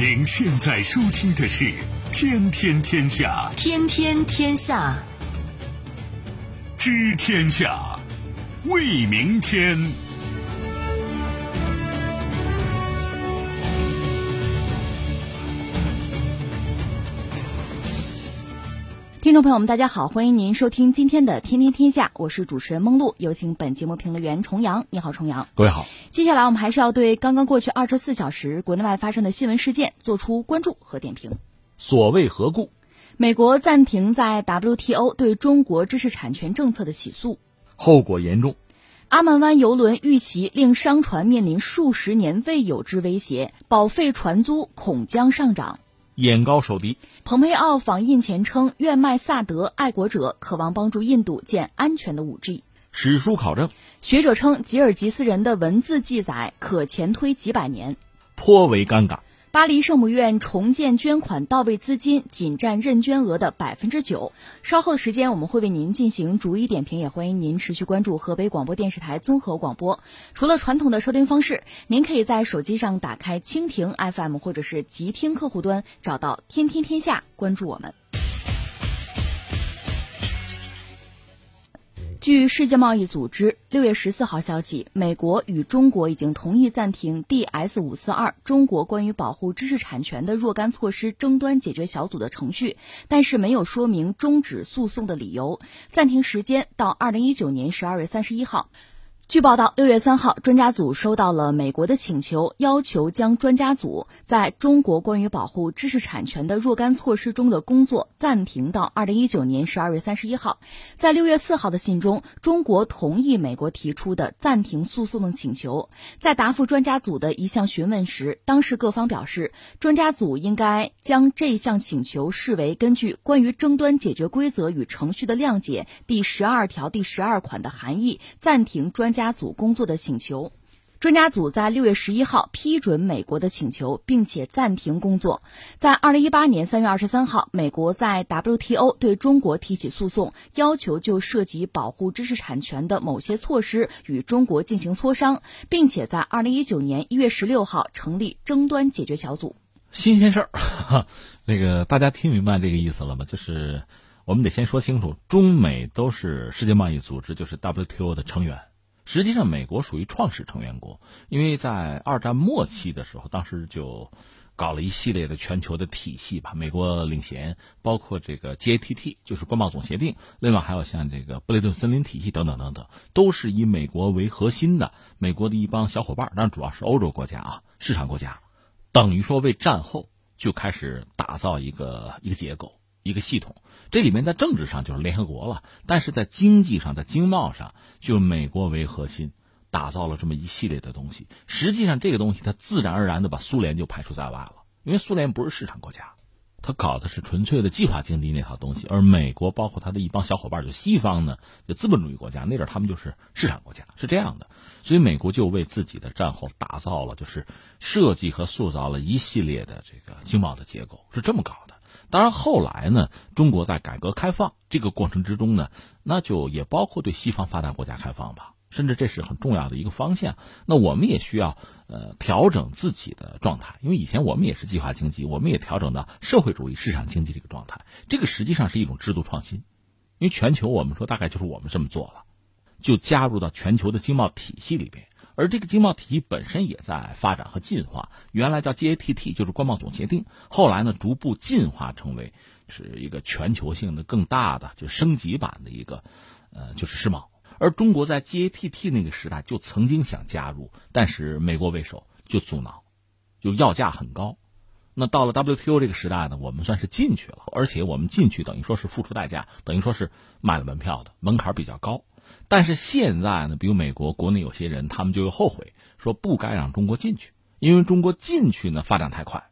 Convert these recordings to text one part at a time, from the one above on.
您现在收听的是《天天天下》，天天天下，知天下，为明天。听众朋友们，大家好，欢迎您收听今天的《天天天下》，我是主持人梦露，有请本节目评论员重阳。你好，重阳。各位好。接下来我们还是要对刚刚过去二十四小时国内外发生的新闻事件做出关注和点评。所谓何故？美国暂停在 WTO 对中国知识产权政策的起诉，后果严重。阿曼湾游轮遇袭令商船面临数十年未有之威胁，保费船租恐将上涨。眼高手低，蓬佩奥访印前称，愿卖萨德爱国者渴望帮助印度建安全的 5G。史书考证，学者称吉尔吉斯人的文字记载可前推几百年，颇为尴尬。巴黎圣母院重建捐款到位资金仅占认捐额的百分之九。稍后的时间我们会为您进行逐一点评，也欢迎您持续关注河北广播电视台综合广播。除了传统的收听方式，您可以在手机上打开蜻蜓 FM 或者是极听客户端，找到“天天天下”，关注我们。据世界贸易组织六月十四号消息，美国与中国已经同意暂停 DS 五四二中国关于保护知识产权的若干措施争端解决小组的程序，但是没有说明终止诉讼的理由。暂停时间到二零一九年十二月三十一号。据报道，六月三号，专家组收到了美国的请求，要求将专家组在中国关于保护知识产权的若干措施中的工作暂停到二零一九年十二月三十一号。在六月四号的信中，中国同意美国提出的暂停诉讼的请求。在答复专家组的一项询问时，当事各方表示，专家组应该将这项请求视为根据《关于争端解决规则与程序的谅解》第十二条第十二款的含义，暂停专家。家组工作的请求，专家组在六月十一号批准美国的请求，并且暂停工作。在二零一八年三月二十三号，美国在 WTO 对中国提起诉讼，要求就涉及保护知识产权的某些措施与中国进行磋商，并且在二零一九年一月十六号成立争端解决小组。新鲜事儿，那个大家听明白这个意思了吗？就是我们得先说清楚，中美都是世界贸易组织，就是 WTO 的成员。实际上，美国属于创始成员国，因为在二战末期的时候，当时就搞了一系列的全球的体系吧，美国领衔，包括这个 GATT，就是关贸总协定，另外还有像这个布雷顿森林体系等等等等，都是以美国为核心的，美国的一帮小伙伴，当然主要是欧洲国家啊，市场国家，等于说为战后就开始打造一个一个结构。一个系统，这里面在政治上就是联合国了，但是在经济上，在经贸上，就美国为核心，打造了这么一系列的东西。实际上，这个东西它自然而然的把苏联就排除在外了，因为苏联不是市场国家，它搞的是纯粹的计划经济那套东西，而美国包括他的一帮小伙伴，就西方呢，就资本主义国家那阵他们就是市场国家，是这样的。所以，美国就为自己的战后打造了，就是设计和塑造了一系列的这个经贸的结构，是这么搞的。当然，后来呢，中国在改革开放这个过程之中呢，那就也包括对西方发达国家开放吧，甚至这是很重要的一个方向。那我们也需要呃调整自己的状态，因为以前我们也是计划经济，我们也调整到社会主义市场经济这个状态。这个实际上是一种制度创新，因为全球我们说大概就是我们这么做了，就加入到全球的经贸体系里边。而这个经贸体系本身也在发展和进化，原来叫 GATT，就是关贸总协定，后来呢逐步进化成为是一个全球性的更大的就升级版的一个，呃，就是世贸。而中国在 GATT 那个时代就曾经想加入，但是美国为首就阻挠，就要价很高。那到了 WTO 这个时代呢，我们算是进去了，而且我们进去等于说是付出代价，等于说是买了门票的，门槛比较高。但是现在呢，比如美国国内有些人，他们就又后悔，说不该让中国进去，因为中国进去呢发展太快。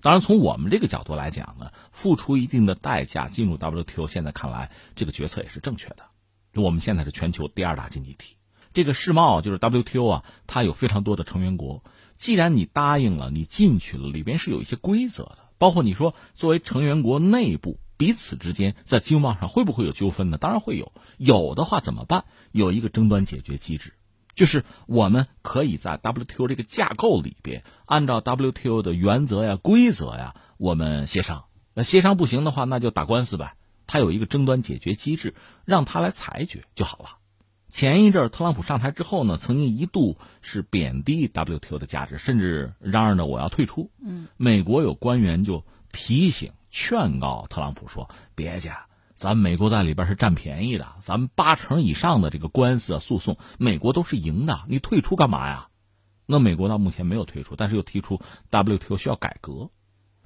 当然，从我们这个角度来讲呢，付出一定的代价进入 WTO，现在看来这个决策也是正确的。我们现在是全球第二大经济体，这个世贸就是 WTO 啊，它有非常多的成员国。既然你答应了，你进去了，里边是有一些规则的，包括你说作为成员国内部。彼此之间在经贸上会不会有纠纷呢？当然会有，有的话怎么办？有一个争端解决机制，就是我们可以在 WTO 这个架构里边，按照 WTO 的原则呀、规则呀，我们协商。那协商不行的话，那就打官司呗。他有一个争端解决机制，让他来裁决就好了。前一阵特朗普上台之后呢，曾经一度是贬低 WTO 的价值，甚至嚷嚷着我要退出。嗯，美国有官员就提醒、劝告特朗普说：“别介，咱美国在里边是占便宜的，咱们八成以上的这个官司啊、诉讼，美国都是赢的，你退出干嘛呀？”那美国到目前没有退出，但是又提出 WTO 需要改革。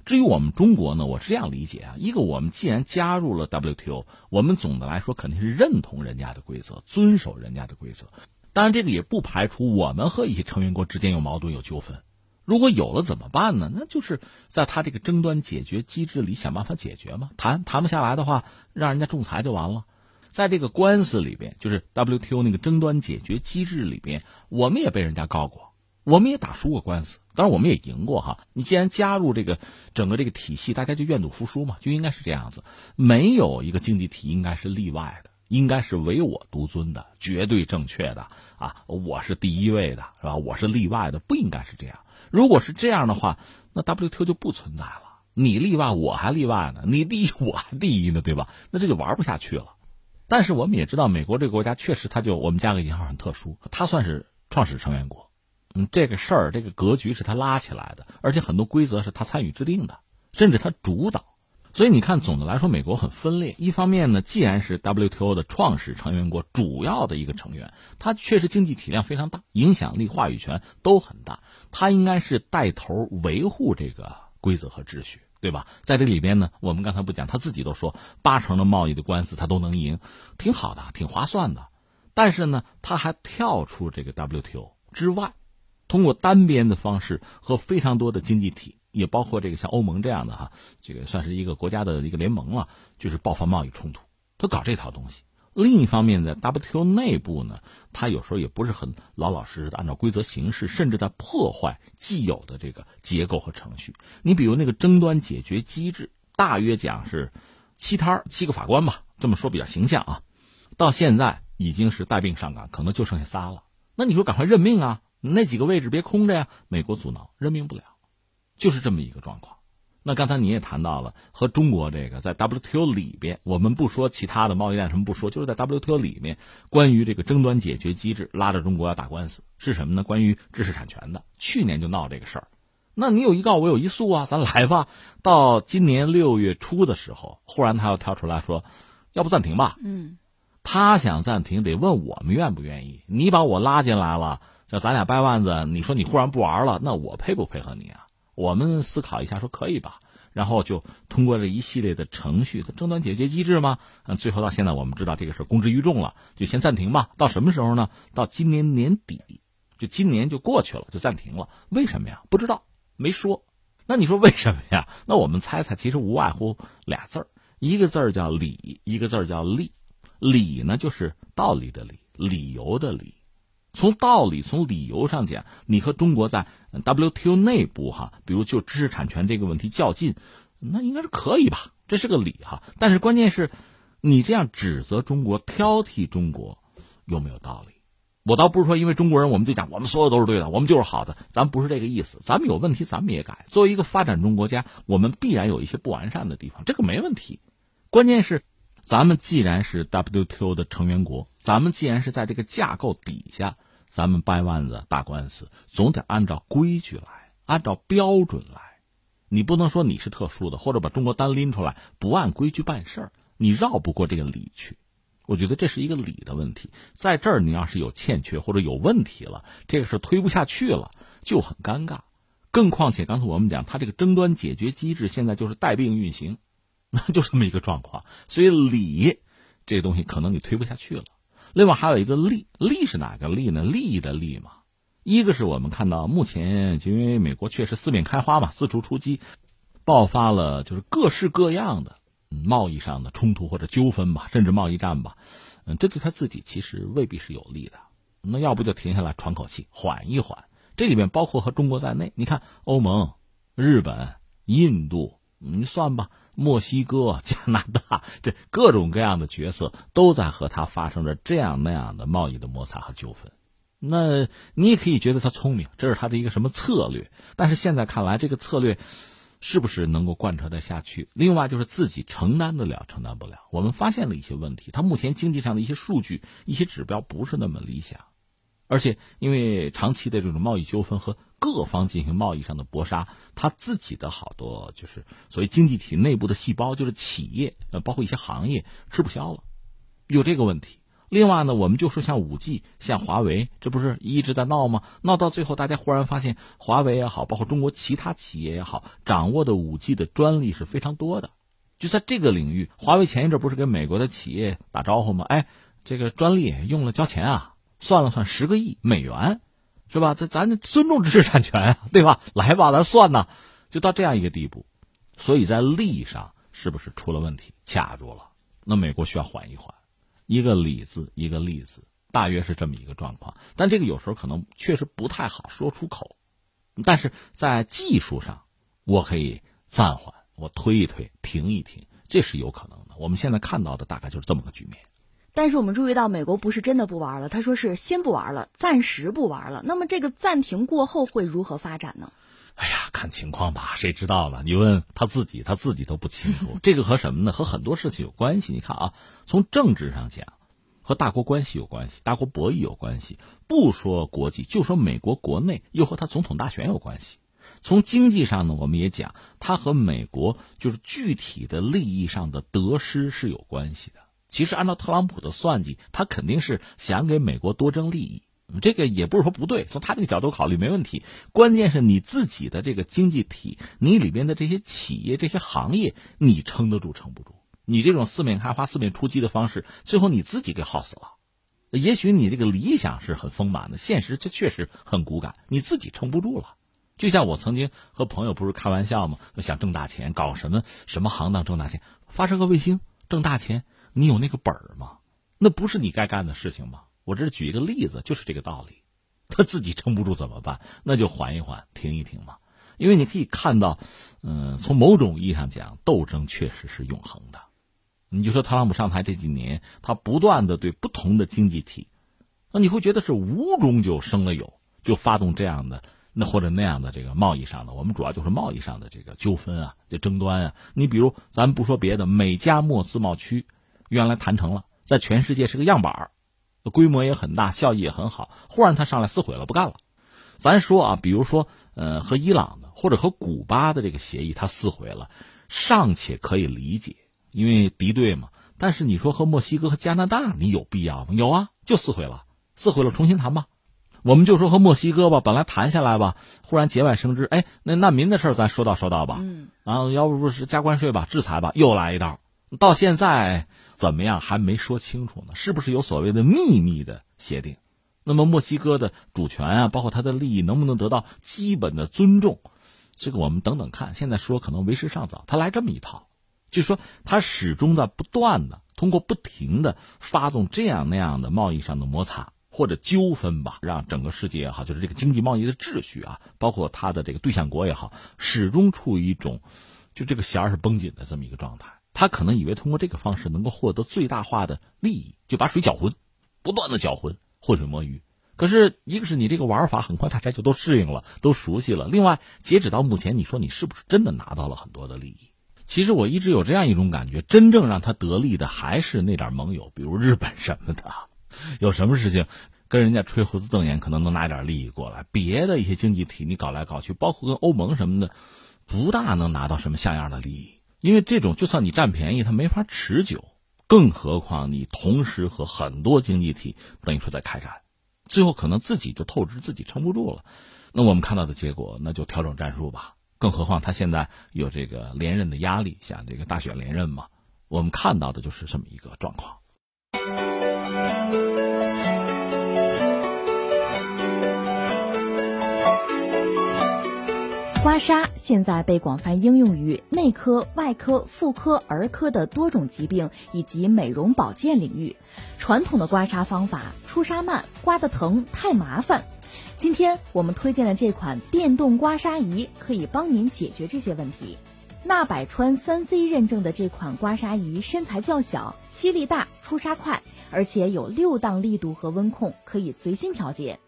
至于我们中国呢，我是这样理解啊：一个，我们既然加入了 WTO，我们总的来说肯定是认同人家的规则，遵守人家的规则。当然，这个也不排除我们和一些成员国之间有矛盾、有纠纷。如果有了怎么办呢？那就是在他这个争端解决机制里想办法解决嘛。谈谈不下来的话，让人家仲裁就完了。在这个官司里边，就是 WTO 那个争端解决机制里边，我们也被人家告过。我们也打输过官司，当然我们也赢过哈。你既然加入这个整个这个体系，大家就愿赌服输嘛，就应该是这样子。没有一个经济体应该是例外的，应该是唯我独尊的，绝对正确的啊！我是第一位的，是吧？我是例外的，不应该是这样。如果是这样的话，那 WTO 就不存在了。你例外，我还例外呢；你第一，我还第一呢，对吧？那这就玩不下去了。但是我们也知道，美国这个国家确实，它就我们加个引号很特殊，它算是创始成员国。嗯，这个事儿，这个格局是他拉起来的，而且很多规则是他参与制定的，甚至他主导。所以你看，总的来说，美国很分裂。一方面呢，既然是 WTO 的创始成员国，主要的一个成员，它确实经济体量非常大，影响力、话语权都很大，它应该是带头维护这个规则和秩序，对吧？在这里边呢，我们刚才不讲，他自己都说八成的贸易的官司他都能赢，挺好的，挺划算的。但是呢，他还跳出这个 WTO 之外。通过单边的方式和非常多的经济体，也包括这个像欧盟这样的哈，这个算是一个国家的一个联盟了，就是爆发贸易冲突，他搞这套东西。另一方面，在 WTO 内部呢，他有时候也不是很老老实实的按照规则行事，甚至在破坏既有的这个结构和程序。你比如那个争端解决机制，大约讲是七摊七个法官吧，这么说比较形象啊。到现在已经是带病上岗，可能就剩下仨了。那你说赶快任命啊？那几个位置别空着呀！美国阻挠，任命不了，就是这么一个状况。那刚才你也谈到了，和中国这个在 WTO 里边，我们不说其他的贸易战什么不说，就是在 WTO 里面，关于这个争端解决机制，拉着中国要打官司，是什么呢？关于知识产权的，去年就闹这个事儿。那你有一告，我有一诉啊，咱来吧。到今年六月初的时候，忽然他又跳出来说，要不暂停吧？嗯，他想暂停，得问我们愿不愿意。你把我拉进来了。叫咱俩掰腕子，你说你忽然不玩了，那我配不配合你啊？我们思考一下，说可以吧，然后就通过这一系列的程序争端解决机制嘛。嗯，最后到现在我们知道这个事公之于众了，就先暂停吧。到什么时候呢？到今年年底，就今年就过去了，就暂停了。为什么呀？不知道，没说。那你说为什么呀？那我们猜猜，其实无外乎俩字儿，一个字儿叫理，一个字儿叫利。理呢，就是道理的理，理由的理。从道理、从理由上讲，你和中国在 WTO 内部哈，比如就知识产权这个问题较劲，那应该是可以吧？这是个理哈。但是关键是，你这样指责中国、挑剔中国，有没有道理？我倒不是说因为中国人我们就讲我们所有都是对的，我们就是好的，咱不是这个意思。咱们有问题，咱们也改。作为一个发展中国家，我们必然有一些不完善的地方，这个没问题。关键是，咱们既然是 WTO 的成员国，咱们既然是在这个架构底下。咱们掰腕子打官司，总得按照规矩来，按照标准来。你不能说你是特殊的，或者把中国单拎出来，不按规矩办事儿，你绕不过这个理去。我觉得这是一个理的问题，在这儿你要是有欠缺或者有问题了，这个事推不下去了，就很尴尬。更况且刚才我们讲，他这个争端解决机制现在就是带病运行，那就这么一个状况。所以理这东西可能你推不下去了。另外还有一个利，利是哪个利呢？利益的利嘛。一个是我们看到目前，就因为美国确实四面开花嘛，四处出击，爆发了就是各式各样的贸易上的冲突或者纠纷吧，甚至贸易战吧。嗯，这对他自己其实未必是有利的。那要不就停下来喘口气，缓一缓。这里面包括和中国在内，你看欧盟、日本、印度，你算吧。墨西哥、加拿大，这各种各样的角色都在和他发生着这样那样的贸易的摩擦和纠纷。那你也可以觉得他聪明，这是他的一个什么策略？但是现在看来，这个策略是不是能够贯彻得下去？另外就是自己承担得了，承担不了。我们发现了一些问题，他目前经济上的一些数据、一些指标不是那么理想，而且因为长期的这种贸易纠纷和各方进行贸易上的搏杀，他自己的好多就是所谓经济体内部的细胞，就是企业，呃，包括一些行业吃不消了，有这个问题。另外呢，我们就说像五 G，像华为，这不是一直在闹吗？闹到最后，大家忽然发现，华为也好，包括中国其他企业也好，掌握的五 G 的专利是非常多的。就在这个领域，华为前一阵不是跟美国的企业打招呼吗？哎，这个专利用了交钱啊，算了算十个亿美元，是吧？这咱尊重知识产权啊，对吧？来吧，咱算呐，就到这样一个地步。所以在利上是不是出了问题，卡住了？那美国需要缓一缓。一个理字，一个利字，大约是这么一个状况。但这个有时候可能确实不太好说出口。但是在技术上，我可以暂缓，我推一推，停一停，这是有可能的。我们现在看到的大概就是这么个局面。但是我们注意到，美国不是真的不玩了，他说是先不玩了，暂时不玩了。那么这个暂停过后会如何发展呢？哎呀，看情况吧，谁知道了？你问他自己，他自己都不清楚。这个和什么呢？和很多事情有关系。你看啊，从政治上讲，和大国关系有关系，大国博弈有关系。不说国际，就说美国国内，又和他总统大选有关系。从经济上呢，我们也讲，他和美国就是具体的利益上的得失是有关系的。其实按照特朗普的算计，他肯定是想给美国多争利益。这个也不是说不对，从他这个角度考虑没问题。关键是你自己的这个经济体，你里边的这些企业、这些行业，你撑得住撑不住？你这种四面开花、四面出击的方式，最后你自己给耗死了。也许你这个理想是很丰满的，现实这确实很骨感，你自己撑不住了。就像我曾经和朋友不是开玩笑吗？想挣大钱，搞什么什么行当挣大钱？发射个卫星挣大钱？你有那个本儿吗？那不是你该干的事情吗？我这是举一个例子，就是这个道理。他自己撑不住怎么办？那就缓一缓，停一停嘛。因为你可以看到，嗯，从某种意义上讲，斗争确实是永恒的。你就说特朗普上台这几年，他不断的对不同的经济体，那你会觉得是无中就生了有，就发动这样的那或者那样的这个贸易上的。我们主要就是贸易上的这个纠纷啊，这争端啊。你比如，咱不说别的，美加墨自贸区原来谈成了，在全世界是个样板儿。规模也很大，效益也很好。忽然他上来撕毁了，不干了。咱说啊，比如说，呃，和伊朗的或者和古巴的这个协议，他撕毁了，尚且可以理解，因为敌对嘛。但是你说和墨西哥和加拿大，你有必要吗？有啊，就撕毁了，撕毁了，重新谈吧。我们就说和墨西哥吧，本来谈下来吧，忽然节外生枝，哎，那难民的事儿咱说到说到吧，嗯，然后要不不是加关税吧，制裁吧，又来一道。到现在怎么样还没说清楚呢？是不是有所谓的秘密的协定？那么墨西哥的主权啊，包括他的利益能不能得到基本的尊重？这个我们等等看。现在说可能为时尚早。他来这么一套，就说他始终在不断的通过不停的发动这样那样的贸易上的摩擦或者纠纷吧，让整个世界也好，就是这个经济贸易的秩序啊，包括他的这个对象国也好，始终处于一种就这个弦儿是绷紧的这么一个状态。他可能以为通过这个方式能够获得最大化的利益，就把水搅浑，不断的搅浑，浑水摸鱼。可是，一个是你这个玩法很快大家就都适应了，都熟悉了。另外，截止到目前，你说你是不是真的拿到了很多的利益？其实我一直有这样一种感觉，真正让他得利的还是那点盟友，比如日本什么的。有什么事情跟人家吹胡子瞪眼，可能能拿点利益过来。别的一些经济体你搞来搞去，包括跟欧盟什么的，不大能拿到什么像样的利益。因为这种，就算你占便宜，它没法持久，更何况你同时和很多经济体等于说在开战，最后可能自己就透支，自己撑不住了。那我们看到的结果，那就调整战术吧。更何况他现在有这个连任的压力，想这个大选连任嘛。我们看到的就是这么一个状况。刮痧现在被广泛应用于内科、外科、妇科、儿科的多种疾病以及美容保健领域。传统的刮痧方法出痧慢，刮得疼，太麻烦。今天我们推荐的这款电动刮痧仪可以帮您解决这些问题。纳百川三 C 认证的这款刮痧仪身材较小，吸力大，出痧快，而且有六档力度和温控，可以随心调节。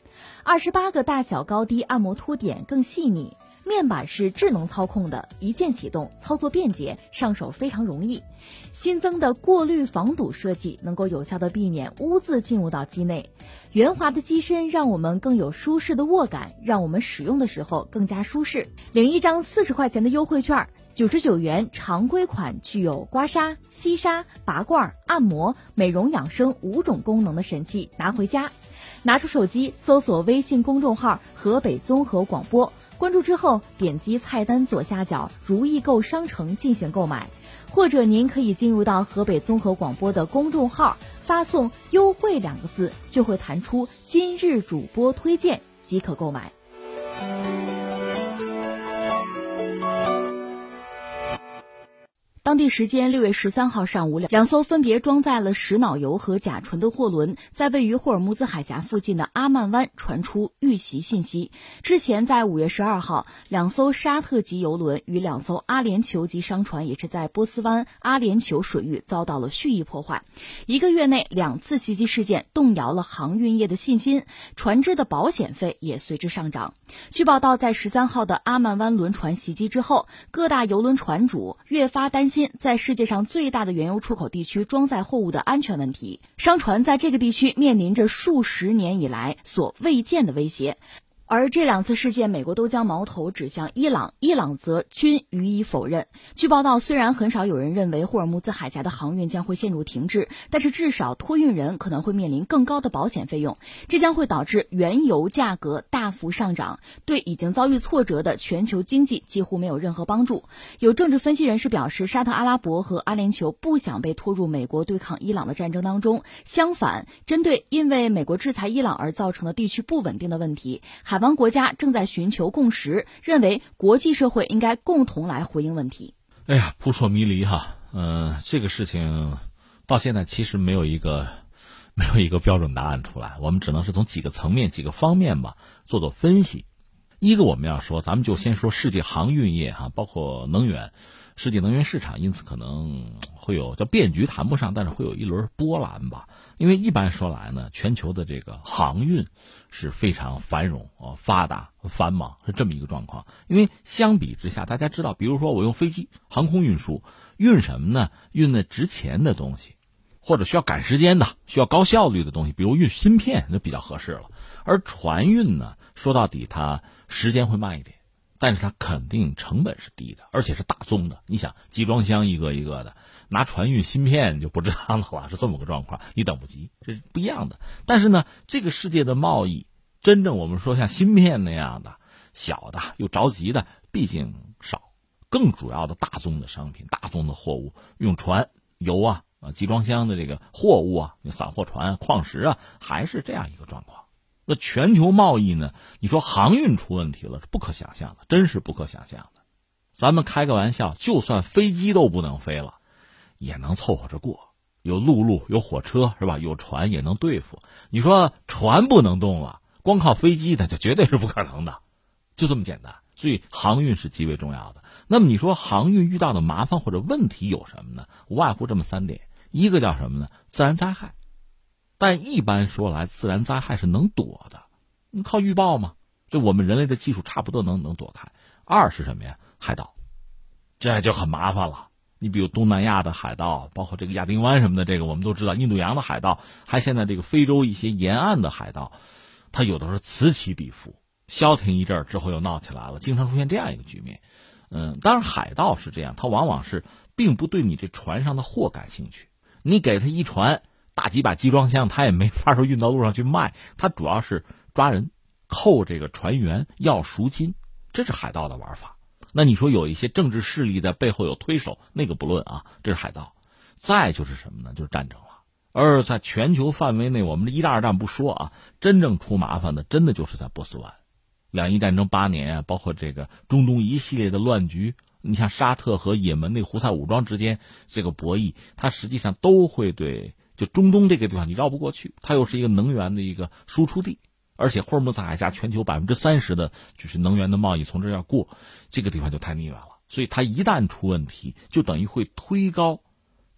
二十八个大小高低按摩凸点更细腻。面板是智能操控的，一键启动，操作便捷，上手非常容易。新增的过滤防堵设计能够有效的避免污渍进入到机内。圆滑的机身让我们更有舒适的握感，让我们使用的时候更加舒适。领一张四十块钱的优惠券，九十九元常规款，具有刮痧、吸痧、拔罐、按摩、美容养生五种功能的神器，拿回家。拿出手机，搜索微信公众号“河北综合广播”。关注之后，点击菜单左下角“如意购商城”进行购买，或者您可以进入到河北综合广播的公众号，发送“优惠”两个字，就会弹出“今日主播推荐”即可购买。当地时间六月十三号上午，两两艘分别装载了石脑油和甲醇的货轮，在位于霍尔木兹海峡附近的阿曼湾传出遇袭信息。之前，在五月十二号，两艘沙特级油轮与两艘阿联酋级商船也是在波斯湾阿联酋水域遭到了蓄意破坏。一个月内两次袭击事件动摇了航运业的信心，船只的保险费也随之上涨。据报道，在十三号的阿曼湾轮船袭击之后，各大油轮船主越发担心。在世界上最大的原油出口地区装载货物的安全问题，商船在这个地区面临着数十年以来所未见的威胁。而这两次事件，美国都将矛头指向伊朗，伊朗则均予以否认。据报道，虽然很少有人认为霍尔木兹海峡的航运将会陷入停滞，但是至少托运人可能会面临更高的保险费用，这将会导致原油价格大幅上涨，对已经遭遇挫折的全球经济几乎没有任何帮助。有政治分析人士表示，沙特阿拉伯和阿联酋不想被拖入美国对抗伊朗的战争当中，相反，针对因为美国制裁伊朗而造成的地区不稳定的问题，还。海湾国家正在寻求共识，认为国际社会应该共同来回应问题。哎呀，扑朔迷离哈，嗯，这个事情到现在其实没有一个 没有一个标准答案出来，我们只能是从几个层面、几个方面吧做做分析。一个我们要说，咱们就先说世界航运业哈，包括能源。世界能源市场因此可能会有叫变局谈不上，但是会有一轮波澜吧。因为一般说来呢，全球的这个航运是非常繁荣啊、发达、繁忙是这么一个状况。因为相比之下，大家知道，比如说我用飞机航空运输，运什么呢？运那值钱的东西，或者需要赶时间的、需要高效率的东西，比如运芯片，那比较合适了。而船运呢，说到底它时间会慢一点。但是它肯定成本是低的，而且是大宗的。你想集装箱一个一个的，拿船运芯片就不知道了，是这么个状况，你等不及，这是不一样的。但是呢，这个世界的贸易，真正我们说像芯片那样的小的又着急的，毕竟少。更主要的大宗的商品、大宗的货物，用船、油啊啊集装箱的这个货物啊，散货船、矿石啊，还是这样一个状况。那全球贸易呢？你说航运出问题了，不可想象的，真是不可想象的。咱们开个玩笑，就算飞机都不能飞了，也能凑合着过。有陆路，有火车，是吧？有船也能对付。你说船不能动了，光靠飞机，那就绝对是不可能的，就这么简单。所以航运是极为重要的。那么你说航运遇到的麻烦或者问题有什么呢？无外乎这么三点：一个叫什么呢？自然灾害。但一般说来，自然灾害是能躲的，你靠预报吗？这我们人类的技术差不多能能躲开。二是什么呀？海盗，这就很麻烦了。你比如东南亚的海盗，包括这个亚丁湾什么的，这个我们都知道。印度洋的海盗，还现在这个非洲一些沿岸的海盗，它有的是此起彼伏，消停一阵儿之后又闹起来了，经常出现这样一个局面。嗯，当然海盗是这样，他往往是并不对你这船上的货感兴趣，你给他一船。大几把集装箱，他也没法说运到路上去卖，他主要是抓人，扣这个船员要赎金，这是海盗的玩法。那你说有一些政治势力在背后有推手，那个不论啊，这是海盗。再就是什么呢？就是战争了。而在全球范围内，我们这一战二战不说啊，真正出麻烦的，真的就是在波斯湾。两伊战争八年啊，包括这个中东一系列的乱局，你像沙特和也门那胡塞武装之间这个博弈，它实际上都会对。就中东这个地方，你绕不过去，它又是一个能源的一个输出地，而且霍尔木兹海峡全球百分之三十的就是能源的贸易从这儿要过，这个地方就太腻歪了。所以它一旦出问题，就等于会推高，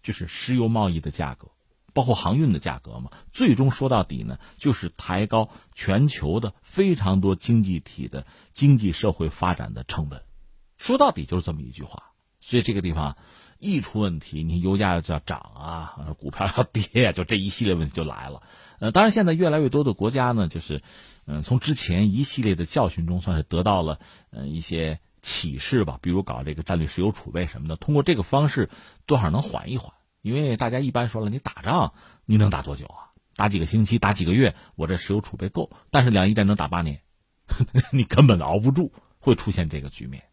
就是石油贸易的价格。包括航运的价格嘛，最终说到底呢，就是抬高全球的非常多经济体的经济社会发展的成本。说到底就是这么一句话。所以这个地方一出问题，你油价就要涨啊，股票要跌啊，就这一系列问题就来了。呃，当然现在越来越多的国家呢，就是嗯，从之前一系列的教训中，算是得到了嗯一些启示吧。比如搞这个战略石油储备什么的，通过这个方式多少能缓一缓。因为大家一般说了，你打仗你能打多久啊？打几个星期，打几个月，我这石油储备够。但是两伊战争打八年，你根本熬不住，会出现这个局面。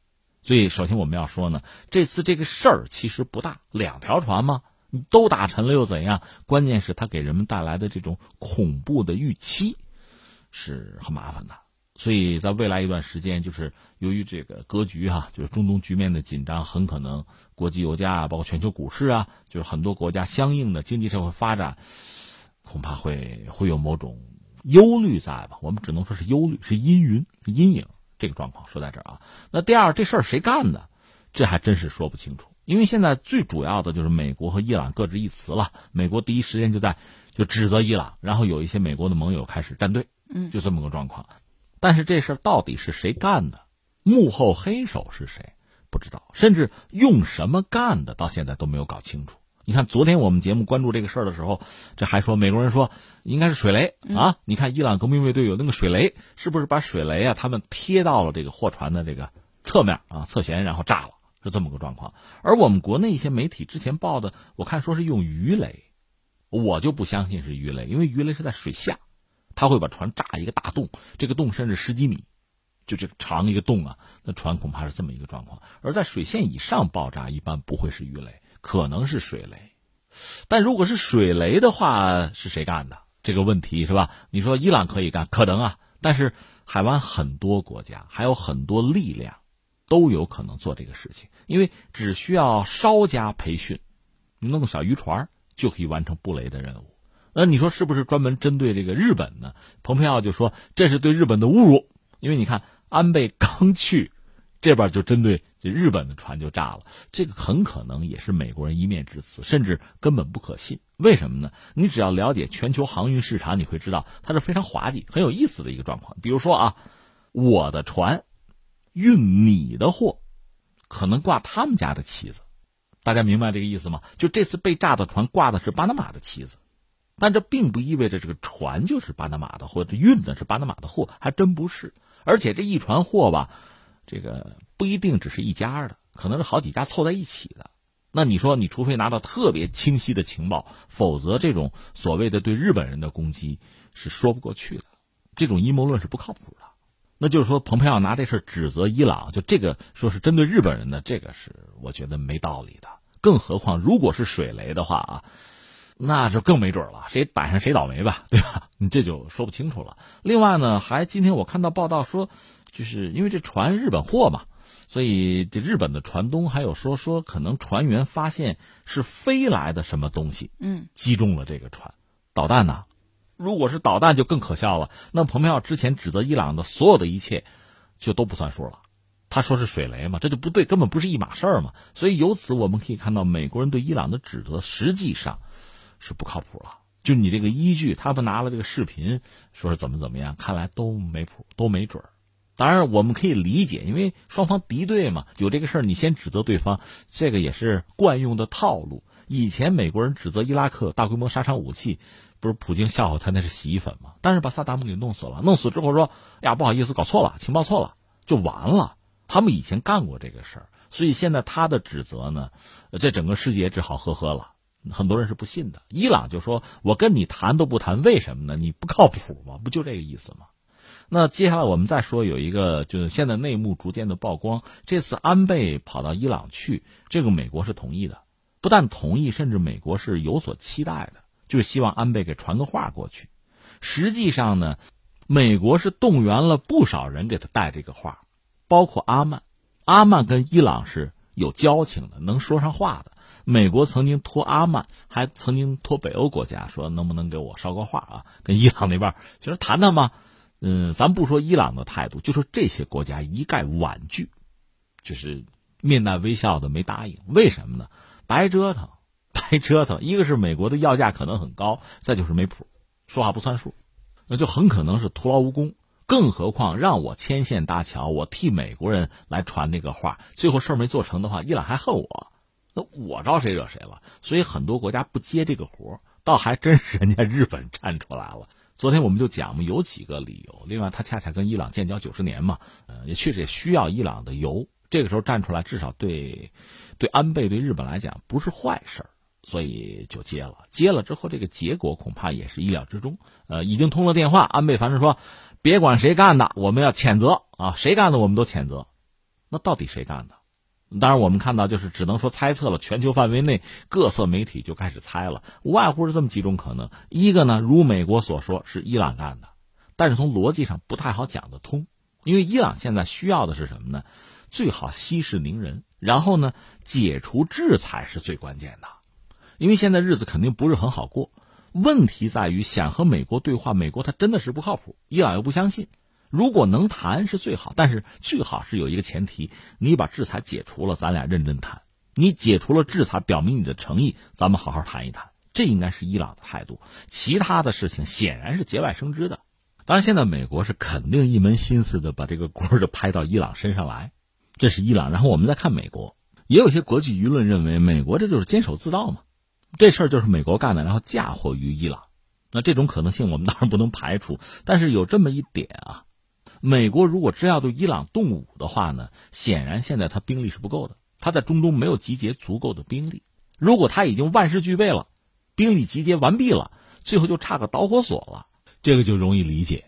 所以，首先我们要说呢，这次这个事儿其实不大，两条船嘛？都打沉了又怎样？关键是它给人们带来的这种恐怖的预期是很麻烦的。所以在未来一段时间，就是由于这个格局哈，就是中东局面的紧张，很可能国际油价啊，包括全球股市啊，就是很多国家相应的经济社会发展，恐怕会会有某种忧虑在吧？我们只能说是忧虑，是阴云，是阴影。这个状况说在这儿啊。那第二，这事儿谁干的？这还真是说不清楚。因为现在最主要的就是美国和伊朗各执一词了。美国第一时间就在就指责伊朗，然后有一些美国的盟友开始站队，嗯，就这么个状况。但是这事儿到底是谁干的？幕后黑手是谁？不知道，甚至用什么干的，到现在都没有搞清楚。你看，昨天我们节目关注这个事儿的时候，这还说美国人说应该是水雷啊。你看伊朗革命卫队有那个水雷，是不是把水雷啊他们贴到了这个货船的这个侧面啊侧舷，然后炸了，是这么个状况。而我们国内一些媒体之前报的，我看说是用鱼雷，我就不相信是鱼雷，因为鱼雷是在水下。它会把船炸一个大洞，这个洞甚至十几米，就这长一个洞啊，那船恐怕是这么一个状况。而在水线以上爆炸，一般不会是鱼雷，可能是水雷。但如果是水雷的话，是谁干的？这个问题是吧？你说伊朗可以干，可能啊。但是海湾很多国家还有很多力量，都有可能做这个事情，因为只需要稍加培训，弄个小渔船就可以完成布雷的任务。那你说是不是专门针对这个日本呢？蓬佩奥就说这是对日本的侮辱，因为你看安倍刚去，这边就针对这日本的船就炸了，这个很可能也是美国人一面之词，甚至根本不可信。为什么呢？你只要了解全球航运市场，你会知道它是非常滑稽、很有意思的一个状况。比如说啊，我的船运你的货，可能挂他们家的旗子，大家明白这个意思吗？就这次被炸的船挂的是巴拿马的旗子。但这并不意味着这个船就是巴拿马的，或者运的是巴拿马的货，还真不是。而且这一船货吧，这个不一定只是一家的，可能是好几家凑在一起的。那你说，你除非拿到特别清晰的情报，否则这种所谓的对日本人的攻击是说不过去的。这种阴谋论是不靠谱的。那就是说，蓬佩奥拿这事指责伊朗，就这个说是针对日本人的，这个是我觉得没道理的。更何况，如果是水雷的话啊。那就更没准了，谁逮上谁倒霉吧，对吧？你这就说不清楚了。另外呢，还今天我看到报道说，就是因为这船日本货嘛，所以这日本的船东还有说说，可能船员发现是飞来的什么东西，嗯，击中了这个船，导弹呢？如果是导弹就更可笑了。那蓬佩奥之前指责伊朗的所有的一切，就都不算数了。他说是水雷嘛，这就不对，根本不是一码事儿嘛。所以由此我们可以看到，美国人对伊朗的指责实际上。是不靠谱了，就你这个依据，他们拿了这个视频，说是怎么怎么样，看来都没谱，都没准儿。当然，我们可以理解，因为双方敌对嘛，有这个事儿，你先指责对方，这个也是惯用的套路。以前美国人指责伊拉克大规模杀伤武器，不是普京笑话他那是洗衣粉吗？但是把萨达姆给弄死了，弄死之后说，呀不好意思，搞错了，情报错了，就完了。他们以前干过这个事儿，所以现在他的指责呢，这整个世界只好呵呵了。很多人是不信的。伊朗就说：“我跟你谈都不谈，为什么呢？你不靠谱吗？不就这个意思吗？”那接下来我们再说，有一个就是现在内幕逐渐的曝光。这次安倍跑到伊朗去，这个美国是同意的，不但同意，甚至美国是有所期待的，就是希望安倍给传个话过去。实际上呢，美国是动员了不少人给他带这个话，包括阿曼。阿曼跟伊朗是有交情的，能说上话的。美国曾经托阿曼，还曾经托北欧国家说，能不能给我捎个话啊？跟伊朗那边就是谈谈嘛。嗯，咱不说伊朗的态度，就说这些国家一概婉拒，就是面带微笑的没答应。为什么呢？白折腾，白折腾。一个是美国的要价可能很高，再就是没谱，说话不算数，那就很可能是徒劳无功。更何况让我牵线搭桥，我替美国人来传这个话，最后事儿没做成的话，伊朗还恨我，那我招谁惹谁了？所以很多国家不接这个活倒还真是人家日本站出来了。昨天我们就讲嘛，有几个理由。另外，他恰恰跟伊朗建交九十年嘛，呃，也确实也需要伊朗的油。这个时候站出来，至少对对安倍、对日本来讲不是坏事所以就接了。接了之后，这个结果恐怕也是意料之中。呃，已经通了电话，安倍反正说。别管谁干的，我们要谴责啊！谁干的，我们都谴责。那到底谁干的？当然，我们看到就是只能说猜测了。全球范围内各色媒体就开始猜了，无外乎是这么几种可能：一个呢，如美国所说是伊朗干的，但是从逻辑上不太好讲得通，因为伊朗现在需要的是什么呢？最好息事宁人，然后呢，解除制裁是最关键的，因为现在日子肯定不是很好过。问题在于想和美国对话，美国他真的是不靠谱，伊朗又不相信。如果能谈是最好，但是最好是有一个前提：你把制裁解除了，咱俩认真谈。你解除了制裁，表明你的诚意，咱们好好谈一谈。这应该是伊朗的态度。其他的事情显然是节外生枝的。当然，现在美国是肯定一门心思的把这个锅就拍到伊朗身上来，这是伊朗。然后我们再看美国，也有些国际舆论认为，美国这就是监守自盗嘛。这事儿就是美国干的，然后嫁祸于伊朗，那这种可能性我们当然不能排除。但是有这么一点啊，美国如果真要对伊朗动武的话呢，显然现在他兵力是不够的，他在中东没有集结足够的兵力。如果他已经万事俱备了，兵力集结完毕了，最后就差个导火索了，这个就容易理解。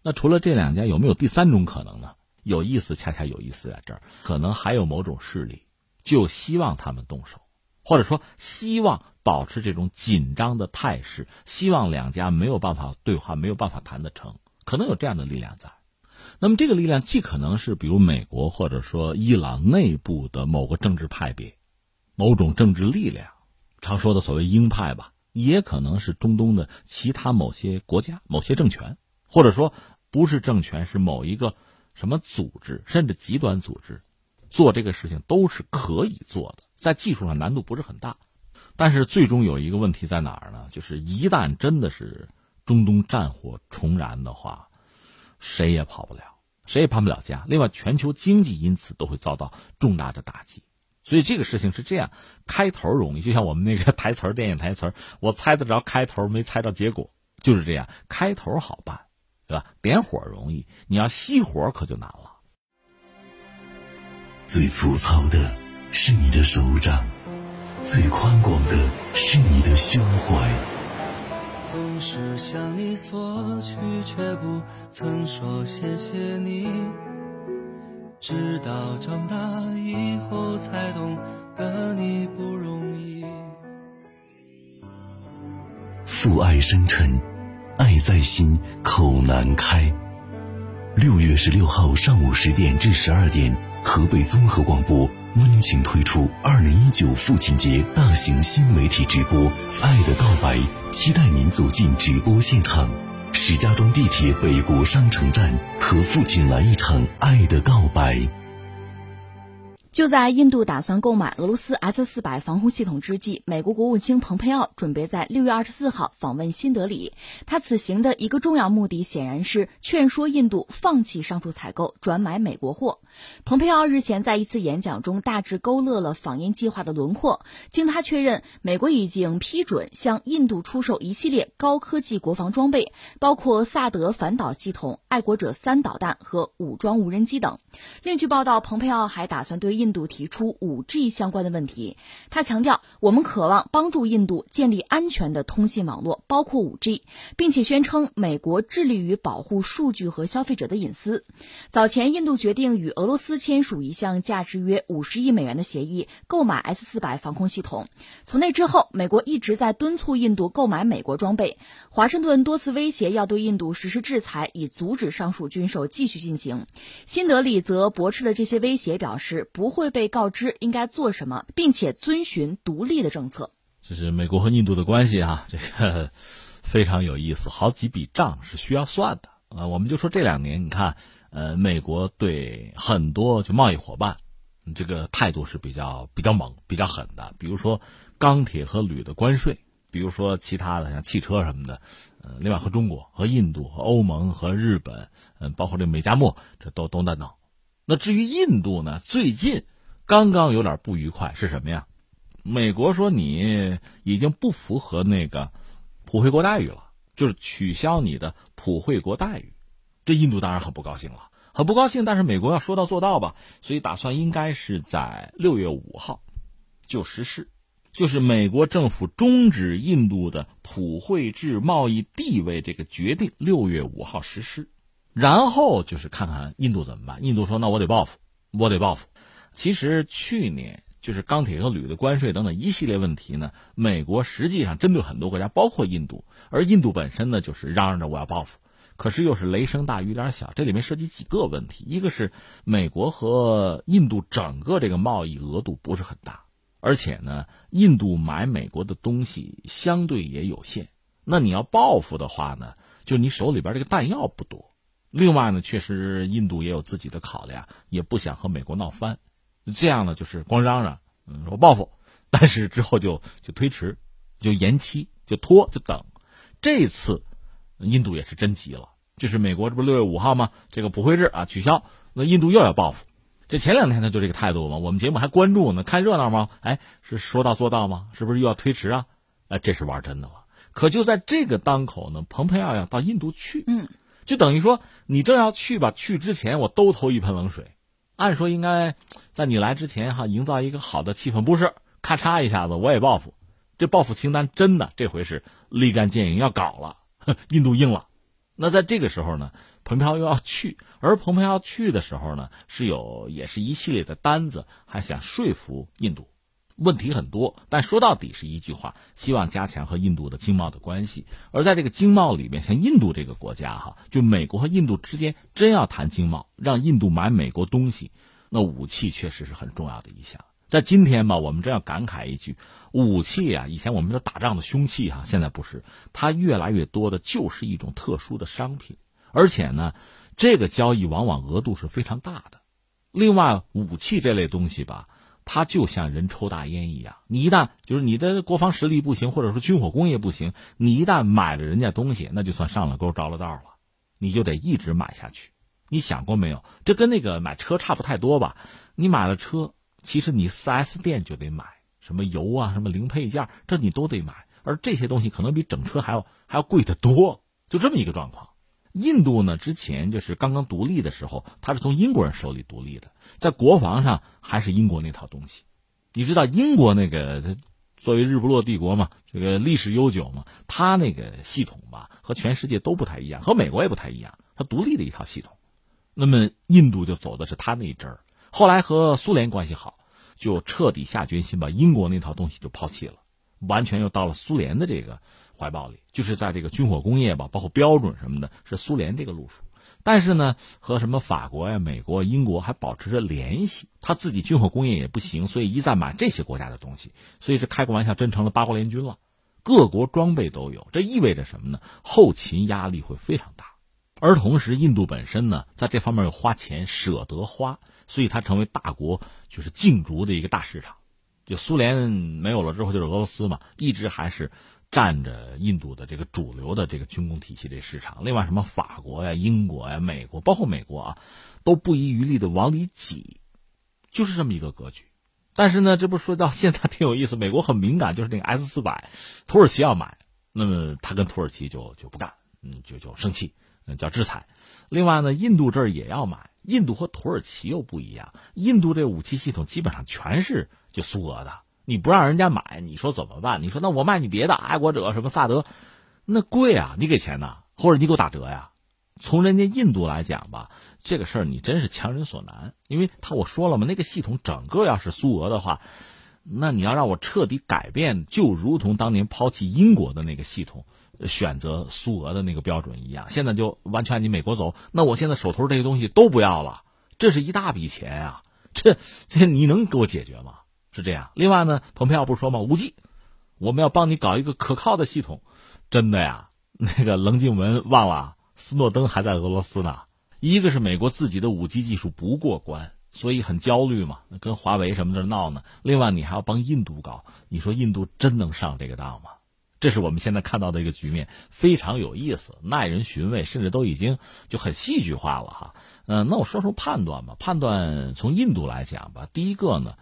那除了这两家，有没有第三种可能呢？有意思，恰恰有意思在这儿，可能还有某种势力就希望他们动手，或者说希望。保持这种紧张的态势，希望两家没有办法对话，没有办法谈得成，可能有这样的力量在。那么，这个力量既可能是比如美国或者说伊朗内部的某个政治派别、某种政治力量，常说的所谓鹰派吧，也可能是中东的其他某些国家、某些政权，或者说不是政权，是某一个什么组织，甚至极端组织，做这个事情都是可以做的，在技术上难度不是很大。但是最终有一个问题在哪儿呢？就是一旦真的是中东战火重燃的话，谁也跑不了，谁也搬不了家。另外，全球经济因此都会遭到重大的打击。所以这个事情是这样：开头容易，就像我们那个 台词电影台词我猜得着开头，没猜着结果，就是这样。开头好办，对吧？点火容易，你要熄火可就难了。最粗糙的是你的手掌。最宽广的是你的胸怀。是向你索取，却不曾说谢谢你。直到长大以后，才懂得你不容易。父爱深沉，爱在心，口难开。六月十六号上午十点至十二点，河北综合广播。温情推出二零一九父亲节大型新媒体直播《爱的告白》，期待您走进直播现场。石家庄地铁北国商城站，和父亲来一场爱的告白。就在印度打算购买俄罗斯 S 四百防空系统之际，美国国务卿蓬佩奥准备在六月二十四号访问新德里。他此行的一个重要目的，显然是劝说印度放弃上述采购，转买美国货。蓬佩奥日前在一次演讲中，大致勾勒了访印计划的轮廓。经他确认，美国已经批准向印度出售一系列高科技国防装备，包括萨德反导系统、爱国者三导弹和武装无人机等。另据报道，蓬佩奥还打算对印印度提出五 G 相关的问题。他强调，我们渴望帮助印度建立安全的通信网络，包括五 G，并且宣称美国致力于保护数据和消费者的隐私。早前，印度决定与俄罗斯签署一项价值约五十亿美元的协议，购买 S 四百防空系统。从那之后，美国一直在敦促印度购买美国装备。华盛顿多次威胁要对印度实施制裁，以阻止上述军售继续进行。新德里则驳斥了这些威胁，表示不会被告知应该做什么，并且遵循独立的政策。这是美国和印度的关系啊，这个非常有意思，好几笔账是需要算的啊。我们就说这两年，你看，呃，美国对很多就贸易伙伴，这个态度是比较比较猛、比较狠的，比如说。钢铁和铝的关税，比如说其他的像汽车什么的，呃，另外和中国、和印度、和欧盟、和日本，嗯，包括这美加墨，这都都在闹。那至于印度呢，最近刚刚有点不愉快是什么呀？美国说你已经不符合那个普惠国待遇了，就是取消你的普惠国待遇。这印度当然很不高兴了，很不高兴。但是美国要说到做到吧，所以打算应该是在六月五号就实施，就是美国政府终止印度的普惠制贸易地位这个决定，六月五号实施。然后就是看看印度怎么办。印度说：“那我得报复，我得报复。”其实去年。就是钢铁和铝的关税等等一系列问题呢，美国实际上针对很多国家，包括印度，而印度本身呢，就是嚷嚷着我要报复，可是又是雷声大雨点小，这里面涉及几个问题，一个是美国和印度整个这个贸易额度不是很大，而且呢，印度买美国的东西相对也有限，那你要报复的话呢，就你手里边这个弹药不多，另外呢，确实印度也有自己的考量，也不想和美国闹翻。这样呢，就是光嚷嚷，嗯，说报复，但是之后就就推迟，就延期，就拖，就等。这次印度也是真急了，就是美国这不六月五号吗？这个普惠制啊取消，那印度又要报复。这前两天他就这个态度嘛，我们节目还关注呢，看热闹吗？哎，是说到做到吗？是不是又要推迟啊？哎，这是玩真的了。可就在这个当口呢，蓬佩奥要到印度去，嗯，就等于说你正要去吧，去之前我都投一盆冷水。按说应该在你来之前哈，营造一个好的气氛，不是？咔嚓一下子，我也报复。这报复清单真的这回是立竿见影，要搞了。印度硬了。那在这个时候呢，蓬佩奥又要去，而蓬佩奥去的时候呢，是有也是一系列的单子，还想说服印度。问题很多，但说到底是一句话：希望加强和印度的经贸的关系。而在这个经贸里面，像印度这个国家哈，就美国和印度之间真要谈经贸，让印度买美国东西，那武器确实是很重要的一项。在今天吧，我们真要感慨一句：武器啊，以前我们说打仗的凶器哈，现在不是，它越来越多的就是一种特殊的商品，而且呢，这个交易往往额度是非常大的。另外，武器这类东西吧。它就像人抽大烟一样，你一旦就是你的国防实力不行，或者说军火工业不行，你一旦买了人家东西，那就算上了钩着了道了，你就得一直买下去。你想过没有？这跟那个买车差不太多吧？你买了车，其实你四 S 店就得买什么油啊，什么零配件，这你都得买，而这些东西可能比整车还要还要贵得多，就这么一个状况。印度呢，之前就是刚刚独立的时候，它是从英国人手里独立的，在国防上还是英国那套东西。你知道英国那个作为日不落帝国嘛，这个历史悠久嘛，它那个系统吧和全世界都不太一样，和美国也不太一样，它独立的一套系统。那么印度就走的是他那一支儿，后来和苏联关系好，就彻底下决心把英国那套东西就抛弃了，完全又到了苏联的这个。怀抱里就是在这个军火工业吧，包括标准什么的，是苏联这个路数。但是呢，和什么法国呀、美国、英国还保持着联系。他自己军火工业也不行，所以一再买这些国家的东西。所以这开个玩笑，真成了八国联军了。各国装备都有，这意味着什么呢？后勤压力会非常大。而同时，印度本身呢，在这方面又花钱舍得花，所以它成为大国就是竞逐的一个大市场。就苏联没有了之后，就是俄罗斯嘛，一直还是。占着印度的这个主流的这个军工体系这市场，另外什么法国呀、英国呀、美国，包括美国啊，都不遗余力的往里挤，就是这么一个格局。但是呢，这不说到现在 挺有意思，美国很敏感，就是那个 S 四百，土耳其要买，那么他跟土耳其就就不干，嗯，就就生气，嗯，叫制裁。另外呢，印度这儿也要买，印度和土耳其又不一样，印度这武器系统基本上全是就苏俄的。你不让人家买，你说怎么办？你说那我卖你别的爱国者什么萨德，那贵啊！你给钱呐，或者你给我打折呀？从人家印度来讲吧，这个事儿你真是强人所难，因为他我说了嘛，那个系统整个要是苏俄的话，那你要让我彻底改变，就如同当年抛弃英国的那个系统，选择苏俄的那个标准一样，现在就完全按你美国走，那我现在手头这些东西都不要了，这是一大笔钱啊！这这你能给我解决吗？是这样。另外呢，蓬佩奥不是说吗？五 G，我们要帮你搞一个可靠的系统。真的呀？那个棱镜文忘了，斯诺登还在俄罗斯呢。一个是美国自己的五 G 技术不过关，所以很焦虑嘛，跟华为什么的闹呢？另外，你还要帮印度搞，你说印度真能上这个当吗？这是我们现在看到的一个局面，非常有意思，耐人寻味，甚至都已经就很戏剧化了哈。嗯，那我说说判断吧。判断从印度来讲吧，第一个呢，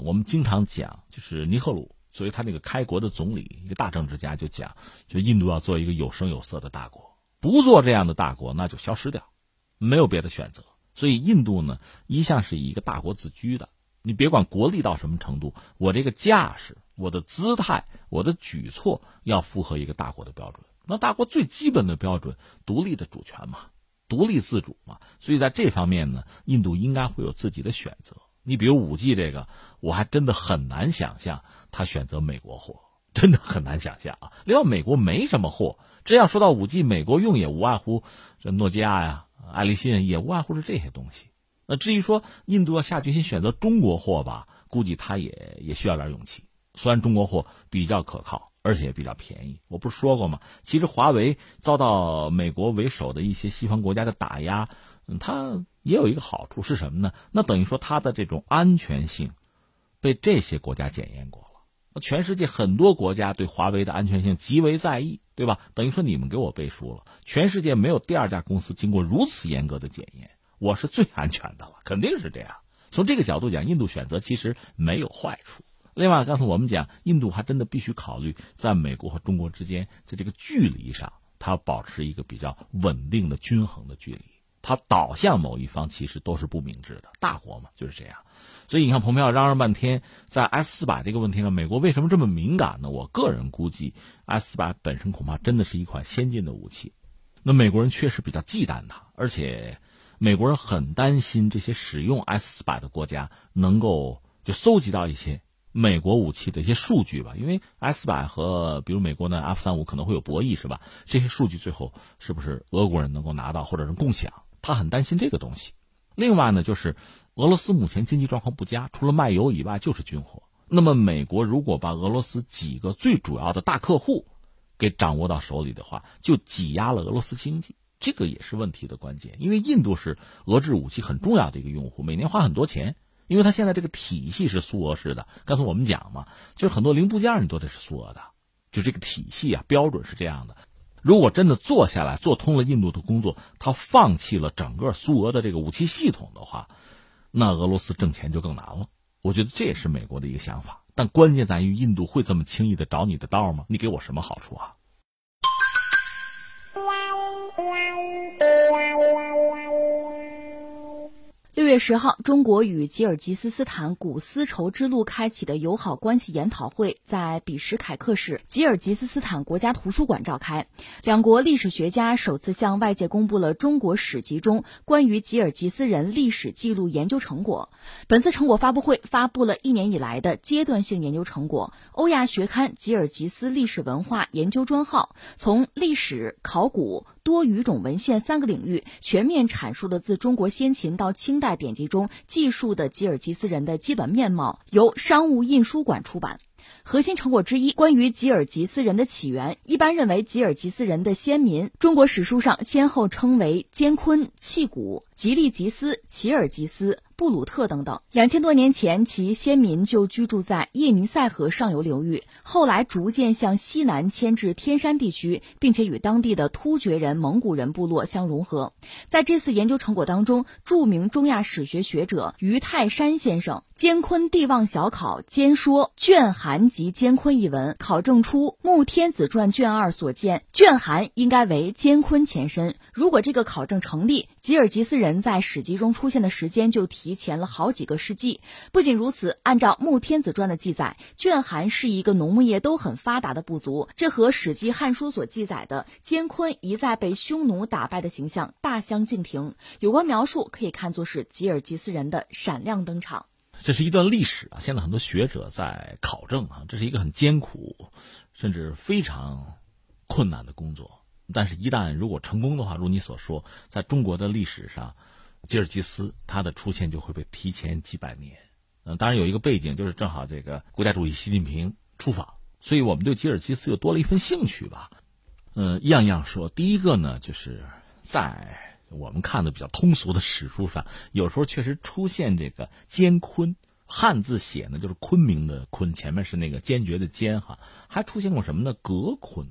我们经常讲，就是尼赫鲁作为他那个开国的总理，一个大政治家，就讲，就印度要做一个有声有色的大国，不做这样的大国，那就消失掉，没有别的选择。所以印度呢，一向是以一个大国自居的。你别管国力到什么程度，我这个架势、我的姿态、我的举措要符合一个大国的标准。那大国最基本的标准，独立的主权嘛，独立自主嘛。所以在这方面呢，印度应该会有自己的选择。你比如五 G 这个，我还真的很难想象他选择美国货，真的很难想象啊。另外，美国没什么货，这要说到五 G，美国用也无外乎这诺基亚呀、爱立信，也无外乎是这些东西。那至于说印度要下决心选择中国货吧，估计他也也需要点勇气。虽然中国货比较可靠，而且也比较便宜，我不是说过吗？其实华为遭到美国为首的一些西方国家的打压，它也有一个好处是什么呢？那等于说它的这种安全性被这些国家检验过了。全世界很多国家对华为的安全性极为在意，对吧？等于说你们给我背书了，全世界没有第二家公司经过如此严格的检验。我是最安全的了，肯定是这样。从这个角度讲，印度选择其实没有坏处。另外，刚才我们讲，印度还真的必须考虑，在美国和中国之间，在这个距离上，它保持一个比较稳定的、均衡的距离。它倒向某一方，其实都是不明智的。大国嘛，就是这样。所以你看，蓬佩奥嚷嚷半天，在 S 四百这个问题上，美国为什么这么敏感呢？我个人估计，S 四百本身恐怕真的是一款先进的武器。那美国人确实比较忌惮它，而且。美国人很担心这些使用 S 四百的国家能够就搜集到一些美国武器的一些数据吧，因为 S 四百和比如美国的 F 三五可能会有博弈，是吧？这些数据最后是不是俄国人能够拿到或者是共享？他很担心这个东西。另外呢，就是俄罗斯目前经济状况不佳，除了卖油以外就是军火。那么美国如果把俄罗斯几个最主要的大客户给掌握到手里的话，就挤压了俄罗斯经济。这个也是问题的关键，因为印度是俄制武器很重要的一个用户，每年花很多钱，因为它现在这个体系是苏俄式的。刚才我们讲嘛，就是很多零部件你都得是苏俄的，就这个体系啊，标准是这样的。如果真的做下来，做通了印度的工作，他放弃了整个苏俄的这个武器系统的话，那俄罗斯挣钱就更难了。我觉得这也是美国的一个想法，但关键在于印度会这么轻易的找你的道吗？你给我什么好处啊？六月十号，中国与吉尔吉斯斯坦古丝绸之路开启的友好关系研讨会在比什凯克市吉尔吉斯斯坦国家图书馆召开。两国历史学家首次向外界公布了中国史籍中关于吉尔吉斯人历史记录研究成果。本次成果发布会发布了一年以来的阶段性研究成果。欧亚学刊吉尔吉斯历史文化研究专号从历史、考古、多语种文献三个领域全面阐述了自中国先秦到清。代典籍中记述的吉尔吉斯人的基本面貌，由商务印书馆出版。核心成果之一，关于吉尔吉斯人的起源，一般认为吉尔吉斯人的先民，中国史书上先后称为坚昆、契古、吉利吉斯、吉尔吉斯。布鲁特等等，两千多年前，其先民就居住在叶尼塞河上游流域，后来逐渐向西南迁至天山地区，并且与当地的突厥人、蒙古人部落相融合。在这次研究成果当中，著名中亚史学学者于泰山先生《坚昆帝王小考兼说卷韩及坚昆》一文，考证出《穆天子传》卷二所见卷韩应该为坚昆前身。如果这个考证成立，吉尔吉斯人在史籍中出现的时间就提。前了好几个世纪。不仅如此，按照《穆天子传》的记载，卷韩是一个农牧业都很发达的部族，这和《史记·汉书》所记载的坚昆一再被匈奴打败的形象大相径庭。有关描述可以看作是吉尔吉斯人的闪亮登场。这是一段历史啊！现在很多学者在考证啊，这是一个很艰苦，甚至非常困难的工作。但是，一旦如果成功的话，如你所说，在中国的历史上。吉尔吉斯，它的出现就会被提前几百年。嗯，当然有一个背景，就是正好这个国家主席习近平出访，所以我们对吉尔吉斯又多了一份兴趣吧。嗯，样样说。第一个呢，就是在我们看的比较通俗的史书上，有时候确实出现这个艰昆，汉字写呢就是昆明的昆，前面是那个坚决的坚哈，还出现过什么呢？格昆，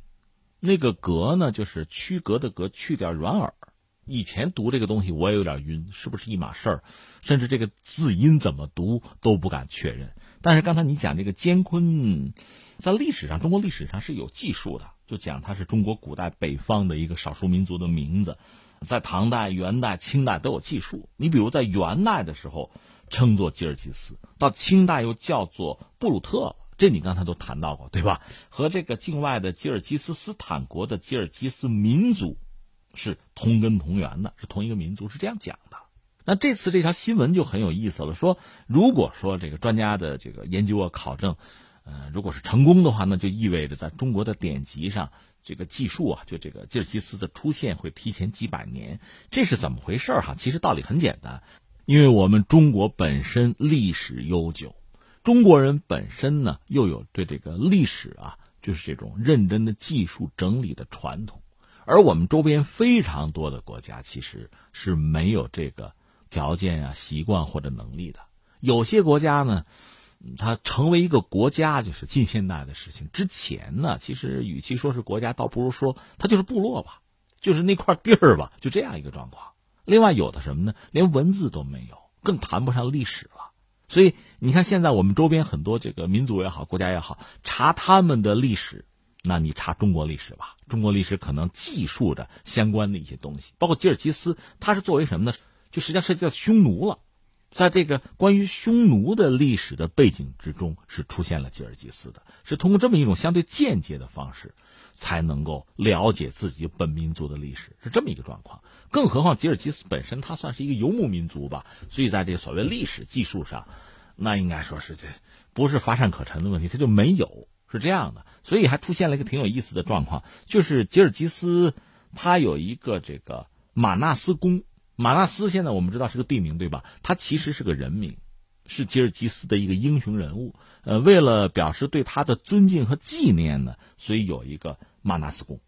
那个格呢就是区隔的格，去掉软耳。以前读这个东西我也有点晕，是不是一码事儿？甚至这个字音怎么读都不敢确认。但是刚才你讲这个艰昆，在历史上，中国历史上是有记述的，就讲它是中国古代北方的一个少数民族的名字。在唐代、元代、清代都有记述。你比如在元代的时候称作吉尔吉斯，到清代又叫做布鲁特了。这你刚才都谈到过，对吧？和这个境外的吉尔吉斯斯坦国的吉尔吉斯民族是同根同源的，是同一个民族，是这样讲的。那这次这条新闻就很有意思了，说如果说这个专家的这个研究啊考证，呃，如果是成功的话，那就意味着在中国的典籍上。这个技术啊，就这个吉尔吉斯的出现会提前几百年，这是怎么回事儿哈？其实道理很简单，因为我们中国本身历史悠久，中国人本身呢又有对这个历史啊，就是这种认真的技术整理的传统，而我们周边非常多的国家其实是没有这个条件啊、习惯或者能力的，有些国家呢。它成为一个国家，就是近现代的事情。之前呢，其实与其说是国家，倒不如说它就是部落吧，就是那块地儿吧，就这样一个状况。另外有的什么呢？连文字都没有，更谈不上历史了。所以你看，现在我们周边很多这个民族也好，国家也好，查他们的历史，那你查中国历史吧，中国历史可能记述着相关的一些东西，包括吉尔吉斯，它是作为什么呢？就实际上涉及到匈奴了。在这个关于匈奴的历史的背景之中，是出现了吉尔吉斯的，是通过这么一种相对间接的方式，才能够了解自己本民族的历史，是这么一个状况。更何况吉尔吉斯本身它算是一个游牧民族吧，所以在这个所谓历史技术上，那应该说是这不是乏善可陈的问题，它就没有是这样的。所以还出现了一个挺有意思的状况，就是吉尔吉斯它有一个这个马纳斯宫。马纳斯现在我们知道是个地名，对吧？他其实是个人名，是吉尔吉斯的一个英雄人物。呃，为了表示对他的尊敬和纪念呢，所以有一个马纳斯宫。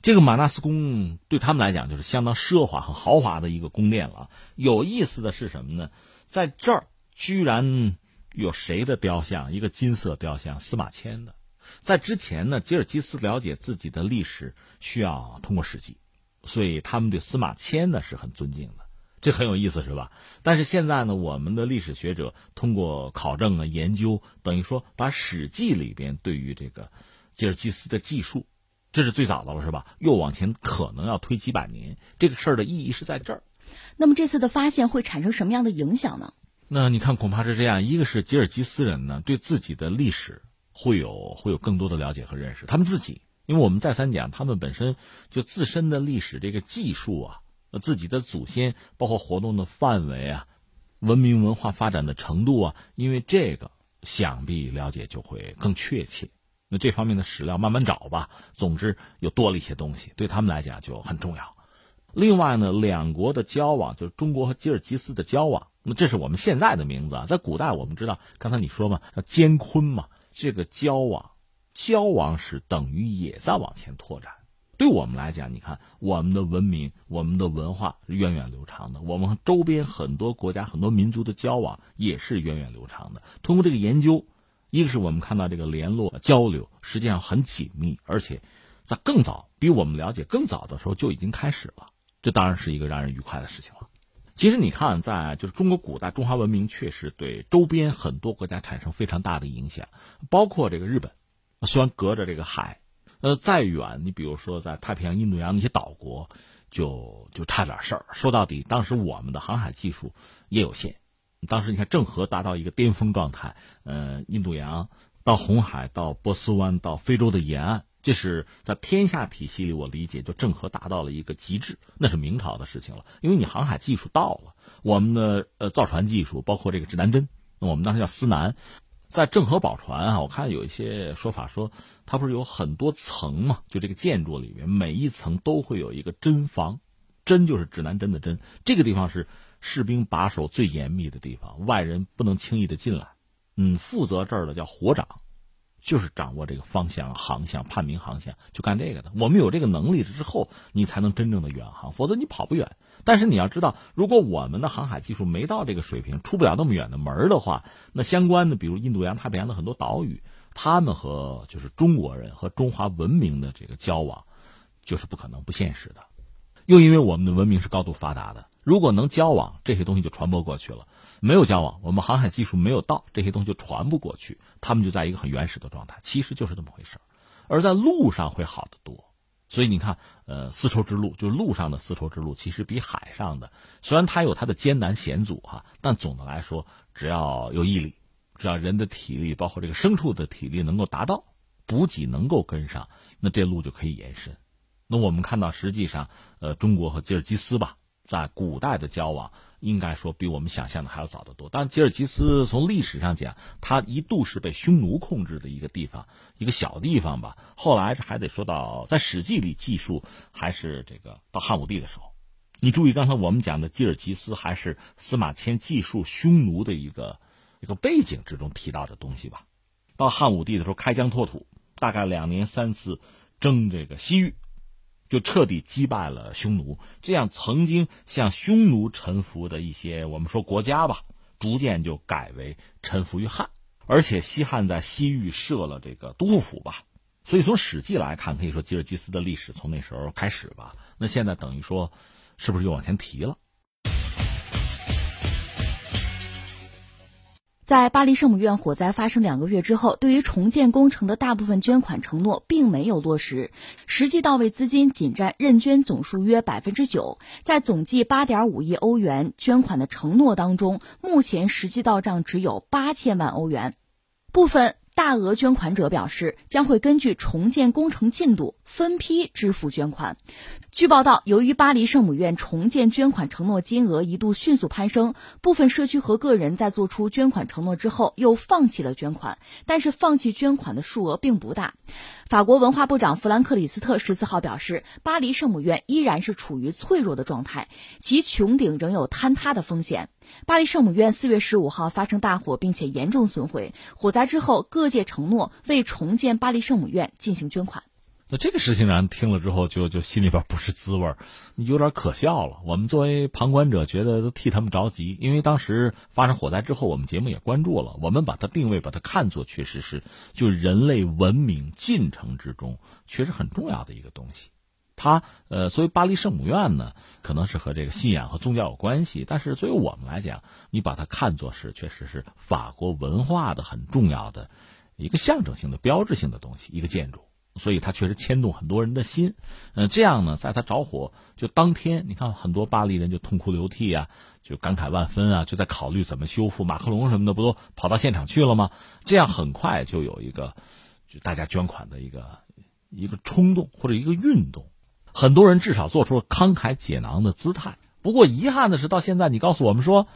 这个马纳斯宫对他们来讲就是相当奢华、很豪华的一个宫殿了。有意思的是什么呢？在这儿居然有谁的雕像？一个金色雕像，司马迁的。在之前呢，吉尔吉斯了解自己的历史需要通过史记。所以他们对司马迁呢是很尊敬的，这很有意思，是吧？但是现在呢，我们的历史学者通过考证啊、研究，等于说把《史记》里边对于这个吉尔吉斯的记述，这是最早的了，是吧？又往前可能要推几百年，这个事儿的意义是在这儿。那么这次的发现会产生什么样的影响呢？那你看，恐怕是这样：一个是吉尔吉斯人呢，对自己的历史会有会有更多的了解和认识，他们自己。因为我们再三讲，他们本身就自身的历史这个技术啊，自己的祖先，包括活动的范围啊，文明文化发展的程度啊，因为这个想必了解就会更确切。那这方面的史料慢慢找吧。总之，又多了一些东西，对他们来讲就很重要。另外呢，两国的交往，就是中国和吉尔吉斯的交往，那这是我们现在的名字啊。在古代，我们知道，刚才你说嘛，叫艰昆嘛，这个交往。交往史等于也在往前拓展，对我们来讲，你看我们的文明、我们的文化源远流长的，我们和周边很多国家、很多民族的交往也是源远流长的。通过这个研究，一个是我们看到这个联络交流实际上很紧密，而且在更早比我们了解更早的时候就已经开始了，这当然是一个让人愉快的事情了。其实你看，在就是中国古代中华文明确实对周边很多国家产生非常大的影响，包括这个日本。虽然隔着这个海，呃，再远，你比如说在太平洋、印度洋那些岛国，就就差点事儿。说到底，当时我们的航海技术也有限。当时你看，郑和达到一个巅峰状态，呃，印度洋到红海到波斯湾到非洲的沿岸，这是在天下体系里，我理解就郑和达到了一个极致。那是明朝的事情了，因为你航海技术到了，我们的呃造船技术，包括这个指南针，我们当时叫司南。在郑和宝船啊，我看有一些说法说，它不是有很多层嘛？就这个建筑里面，每一层都会有一个针房，针就是指南针的针。这个地方是士兵把守最严密的地方，外人不能轻易的进来。嗯，负责这儿的叫火长，就是掌握这个方向、航向、判明航向，就干这个的。我们有这个能力之后，你才能真正的远航，否则你跑不远。但是你要知道，如果我们的航海技术没到这个水平，出不了那么远的门的话，那相关的，比如印度洋、太平洋的很多岛屿，他们和就是中国人和中华文明的这个交往，就是不可能、不现实的。又因为我们的文明是高度发达的，如果能交往，这些东西就传播过去了；没有交往，我们航海技术没有到，这些东西就传不过去，他们就在一个很原始的状态。其实就是这么回事而在路上会好得多。所以你看，呃，丝绸之路就是路上的丝绸之路，其实比海上的虽然它有它的艰难险阻哈，但总的来说，只要有毅力，只要人的体力，包括这个牲畜的体力能够达到，补给能够跟上，那这路就可以延伸。那我们看到，实际上，呃，中国和吉尔吉斯吧，在古代的交往，应该说比我们想象的还要早得多。当然，吉尔吉斯从历史上讲，它一度是被匈奴控制的一个地方，一个小地方吧。后来还得说到，在《史记》里记述，还是这个到汉武帝的时候。你注意，刚才我们讲的吉尔吉斯，还是司马迁记述匈奴的一个一个背景之中提到的东西吧。到汉武帝的时候，开疆拓土，大概两年三次征这个西域。就彻底击败了匈奴，这样曾经向匈奴臣服的一些我们说国家吧，逐渐就改为臣服于汉，而且西汉在西域设了这个都护府吧，所以从史记来看，可以说吉尔吉斯的历史从那时候开始吧。那现在等于说，是不是又往前提了？在巴黎圣母院火灾发生两个月之后，对于重建工程的大部分捐款承诺并没有落实，实际到位资金仅占认捐总数约百分之九。在总计八点五亿欧元捐款的承诺当中，目前实际到账只有八千万欧元，部分。大额捐款者表示，将会根据重建工程进度分批支付捐款。据报道，由于巴黎圣母院重建捐款承诺金额一度迅速攀升，部分社区和个人在做出捐款承诺之后又放弃了捐款，但是放弃捐款的数额并不大。法国文化部长弗兰克里斯特十四号表示，巴黎圣母院依然是处于脆弱的状态，其穹顶仍有坍塌的风险。巴黎圣母院四月十五号发生大火，并且严重损毁。火灾之后，各界承诺为重建巴黎圣母院进行捐款。那这个事情让人听了之后，就就心里边不是滋味儿，有点可笑了。我们作为旁观者，觉得都替他们着急，因为当时发生火灾之后，我们节目也关注了。我们把它定位，把它看作确实是就人类文明进程之中确实很重要的一个东西。它呃，所以巴黎圣母院呢，可能是和这个信仰和宗教有关系，但是作为我们来讲，你把它看作是确实是法国文化的很重要的一个象征性的标志性的东西，一个建筑。所以它确实牵动很多人的心，嗯，这样呢，在它着火就当天，你看很多巴黎人就痛哭流涕啊，就感慨万分啊，就在考虑怎么修复。马克龙什么的不都跑到现场去了吗？这样很快就有一个就大家捐款的一个一个冲动或者一个运动，很多人至少做出了慷慨解囊的姿态。不过遗憾的是，到现在你告诉我们说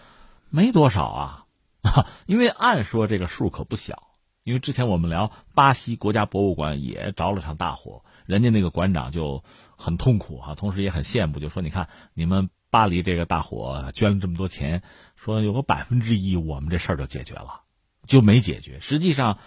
没多少啊，因为按说这个数可不小。因为之前我们聊巴西国家博物馆也着了场大火，人家那个馆长就很痛苦啊，同时也很羡慕，就说：“你看你们巴黎这个大火捐了这么多钱，说有个百分之一，我们这事儿就解决了，就没解决。实际上，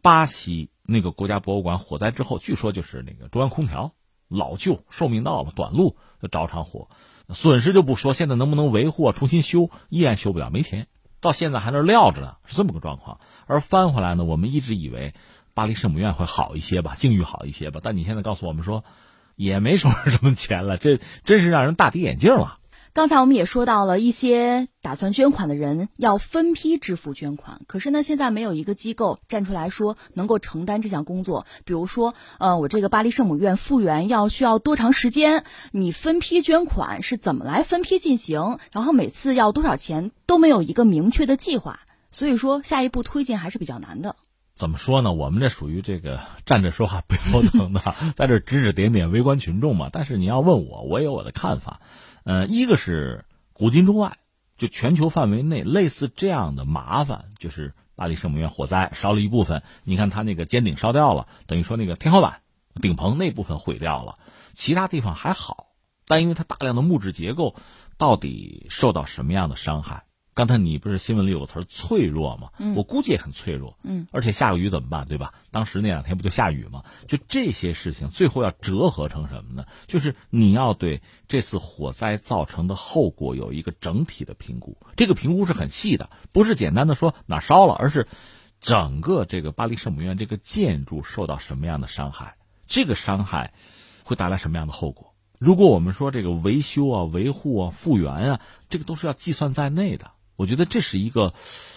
巴西那个国家博物馆火灾之后，据说就是那个中央空调老旧，寿命到了，短路就着场火，损失就不说，现在能不能维护、重新修，依然修不了，没钱。”到现在还那撂着呢，是这么个状况。而翻回来呢，我们一直以为巴黎圣母院会好一些吧，境遇好一些吧。但你现在告诉我们说，也没说什么钱了，这真是让人大跌眼镜了。刚才我们也说到了一些打算捐款的人要分批支付捐款，可是呢，现在没有一个机构站出来说能够承担这项工作。比如说，呃，我这个巴黎圣母院复原要需要多长时间？你分批捐款是怎么来分批进行？然后每次要多少钱都没有一个明确的计划，所以说下一步推进还是比较难的。怎么说呢？我们这属于这个站着说话 不腰疼的，在这指指点点围观群众嘛。但是你要问我，我有我的看法。呃，一个是古今中外，就全球范围内类似这样的麻烦，就是巴黎圣母院火灾烧了一部分，你看它那个尖顶烧掉了，等于说那个天花板、顶棚那部分毁掉了，其他地方还好，但因为它大量的木质结构，到底受到什么样的伤害，刚才你不是新闻里有个词儿脆弱吗？嗯我估计也很脆弱。嗯，而且下个雨怎么办，对吧？当时那两天不就下雨吗？就这些事情，最后要折合成什么呢？就是你要对这次火灾造成的后果有一个整体的评估。这个评估是很细的，不是简单的说哪烧了，而是整个这个巴黎圣母院这个建筑受到什么样的伤害，这个伤害会带来什么样的后果。如果我们说这个维修啊、维护啊、复原啊，这个都是要计算在内的。我觉得这是一个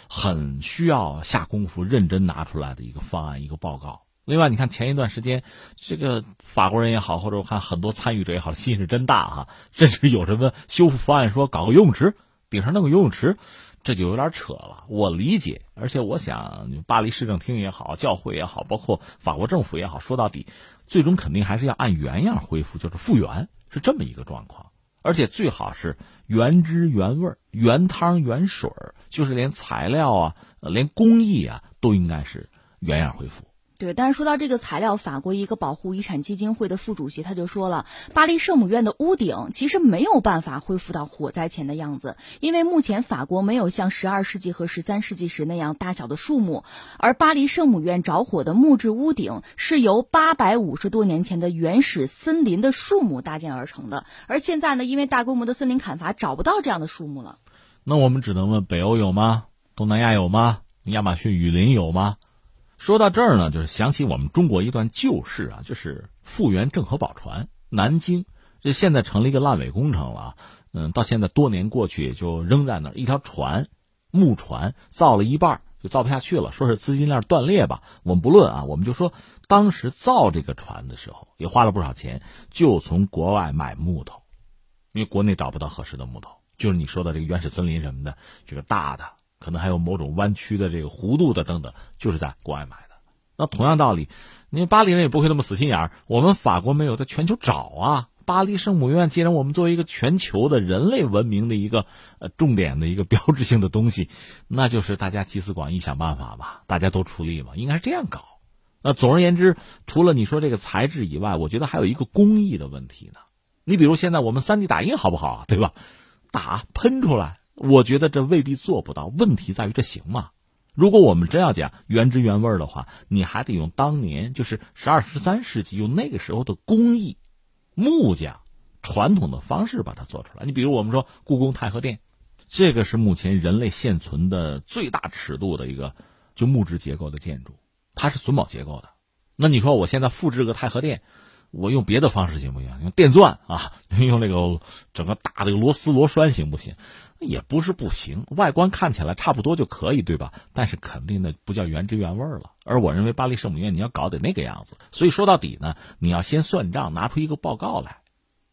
很需要下功夫、认真拿出来的一个方案、一个报告。另外，你看前一段时间，这个法国人也好，或者我看很多参与者也好，心是真大哈，甚至有什么修复方案说搞个游泳池，顶上弄个游泳池，这就有点扯了。我理解，而且我想，巴黎市政厅也好，教会也好，包括法国政府也好，说到底，最终肯定还是要按原样恢复，就是复原，是这么一个状况。而且最好是原汁原味原汤原水就是连材料啊、连工艺啊都应该是原样恢复。对，但是说到这个材料，法国一个保护遗产基金会的副主席他就说了，巴黎圣母院的屋顶其实没有办法恢复到火灾前的样子，因为目前法国没有像十二世纪和十三世纪时那样大小的树木，而巴黎圣母院着火的木质屋顶是由八百五十多年前的原始森林的树木搭建而成的，而现在呢，因为大规模的森林砍伐，找不到这样的树木了。那我们只能问：北欧有吗？东南亚有吗？亚马逊雨林有吗？说到这儿呢，就是想起我们中国一段旧事啊，就是复原郑和宝船，南京这现在成了一个烂尾工程了啊，嗯，到现在多年过去就扔在那儿，一条船，木船造了一半就造不下去了，说是资金链断裂吧，我们不论啊，我们就说当时造这个船的时候也花了不少钱，就从国外买木头，因为国内找不到合适的木头，就是你说的这个原始森林什么的，这个大的。可能还有某种弯曲的这个弧度的等等，就是在国外买的。那同样道理，你巴黎人也不会那么死心眼儿，我们法国没有在全球找啊。巴黎圣母院，既然我们作为一个全球的人类文明的一个呃重点的一个标志性的东西，那就是大家集思广益想办法吧，大家都出力嘛，应该是这样搞。那总而言之，除了你说这个材质以外，我觉得还有一个工艺的问题呢。你比如现在我们三 D 打印好不好啊？对吧？打喷出来。我觉得这未必做不到，问题在于这行吗？如果我们真要讲原汁原味的话，你还得用当年就是十二十三世纪用那个时候的工艺，木匠传统的方式把它做出来。你比如我们说故宫太和殿，这个是目前人类现存的最大尺度的一个就木质结构的建筑，它是榫卯结构的。那你说我现在复制个太和殿？我用别的方式行不行？用电钻啊，用那个整个大的螺丝螺栓行不行？也不是不行，外观看起来差不多就可以，对吧？但是肯定的不叫原汁原味了。而我认为巴黎圣母院你要搞得那个样子，所以说到底呢，你要先算账，拿出一个报告来，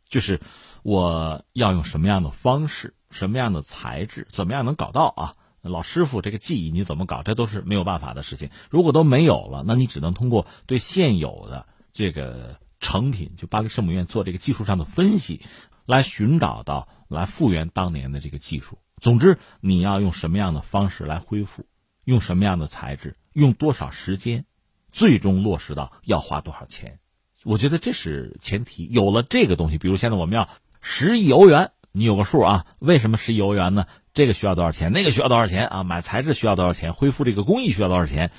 就是我要用什么样的方式、什么样的材质、怎么样能搞到啊？老师傅这个技艺你怎么搞？这都是没有办法的事情。如果都没有了，那你只能通过对现有的这个。成品就巴黎圣母院做这个技术上的分析，来寻找到来复原当年的这个技术。总之，你要用什么样的方式来恢复，用什么样的材质，用多少时间，最终落实到要花多少钱。我觉得这是前提。有了这个东西，比如现在我们要十亿欧元，你有个数啊？为什么十亿欧元呢？这个需要多少钱？那个需要多少钱啊？买材质需要多少钱？恢复这个工艺需要多少钱？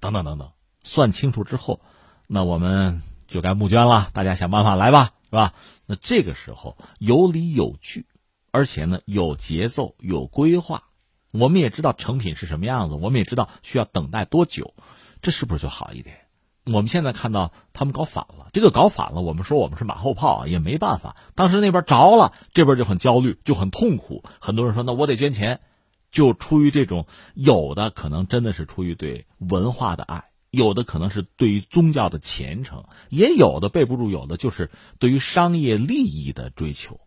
等等等等，算清楚之后，那我们。就该募捐了，大家想办法来吧，是吧？那这个时候有理有据，而且呢有节奏、有规划，我们也知道成品是什么样子，我们也知道需要等待多久，这是不是就好一点？我们现在看到他们搞反了，这个搞反了，我们说我们是马后炮啊也没办法。当时那边着了，这边就很焦虑，就很痛苦。很多人说，那我得捐钱，就出于这种有的可能真的是出于对文化的爱。有的可能是对于宗教的虔诚，也有的备不住，有的就是对于商业利益的追求，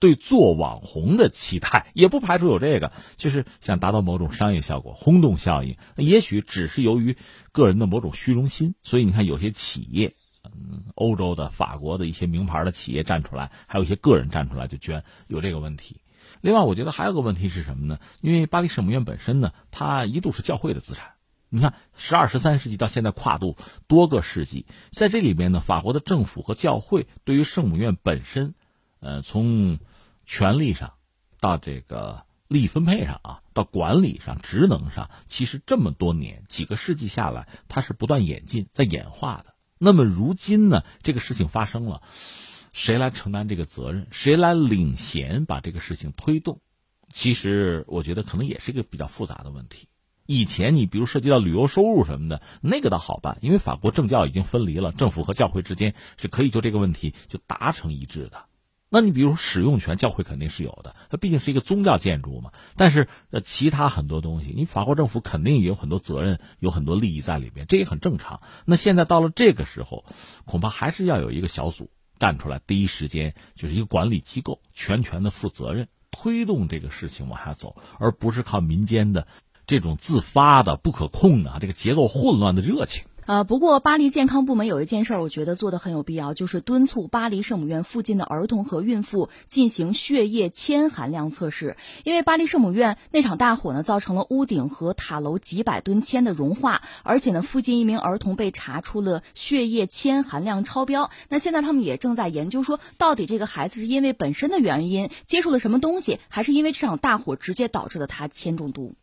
对做网红的期待，也不排除有这个，就是想达到某种商业效果、轰动效应。也许只是由于个人的某种虚荣心，所以你看有些企业，嗯，欧洲的、法国的一些名牌的企业站出来，还有一些个人站出来就捐，有这个问题。另外，我觉得还有个问题是什么呢？因为巴黎圣母院本身呢，它一度是教会的资产。你看，十二、十三世纪到现在跨度多个世纪，在这里边呢，法国的政府和教会对于圣母院本身，呃，从权力上到这个利益分配上啊，到管理上、职能上，其实这么多年几个世纪下来，它是不断演进、在演化的。那么如今呢，这个事情发生了，谁来承担这个责任？谁来领衔把这个事情推动？其实我觉得可能也是一个比较复杂的问题。以前你比如涉及到旅游收入什么的，那个倒好办，因为法国政教已经分离了，政府和教会之间是可以就这个问题就达成一致的。那你比如使用权，教会肯定是有的，它毕竟是一个宗教建筑嘛。但是呃，其他很多东西，你法国政府肯定也有很多责任，有很多利益在里面，这也很正常。那现在到了这个时候，恐怕还是要有一个小组干出来，第一时间就是一个管理机构，全权的负责任，推动这个事情往下走，而不是靠民间的这种自发的、不可控的、这个节奏混乱的热情。呃，不过巴黎健康部门有一件事儿，我觉得做的很有必要，就是敦促巴黎圣母院附近的儿童和孕妇进行血液铅含量测试。因为巴黎圣母院那场大火呢，造成了屋顶和塔楼几百吨铅的融化，而且呢，附近一名儿童被查出了血液铅含量超标。那现在他们也正在研究说，到底这个孩子是因为本身的原因接触了什么东西，还是因为这场大火直接导致的他铅中毒？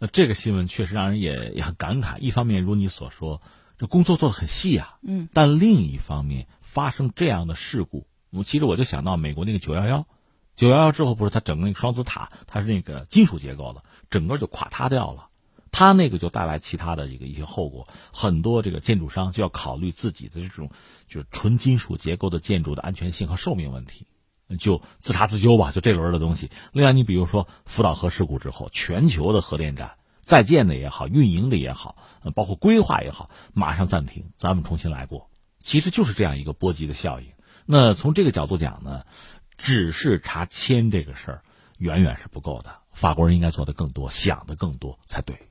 呃这个新闻确实让人也也很感慨。一方面，如你所说。这工作做的很细啊，嗯，但另一方面发生这样的事故，我其实我就想到美国那个九幺幺，九幺幺之后不是它整个那个双子塔，它是那个金属结构的，整个就垮塌掉了，它那个就带来其他的一个一些后果，很多这个建筑商就要考虑自己的这种就是纯金属结构的建筑的安全性和寿命问题，就自查自纠吧，就这轮的东西。另外，你比如说福岛核事故之后，全球的核电站。在建的也好，运营的也好，包括规划也好，马上暂停，咱们重新来过，其实就是这样一个波及的效应。那从这个角度讲呢，只是查签这个事儿，远远是不够的。法国人应该做的更多，想的更多才对。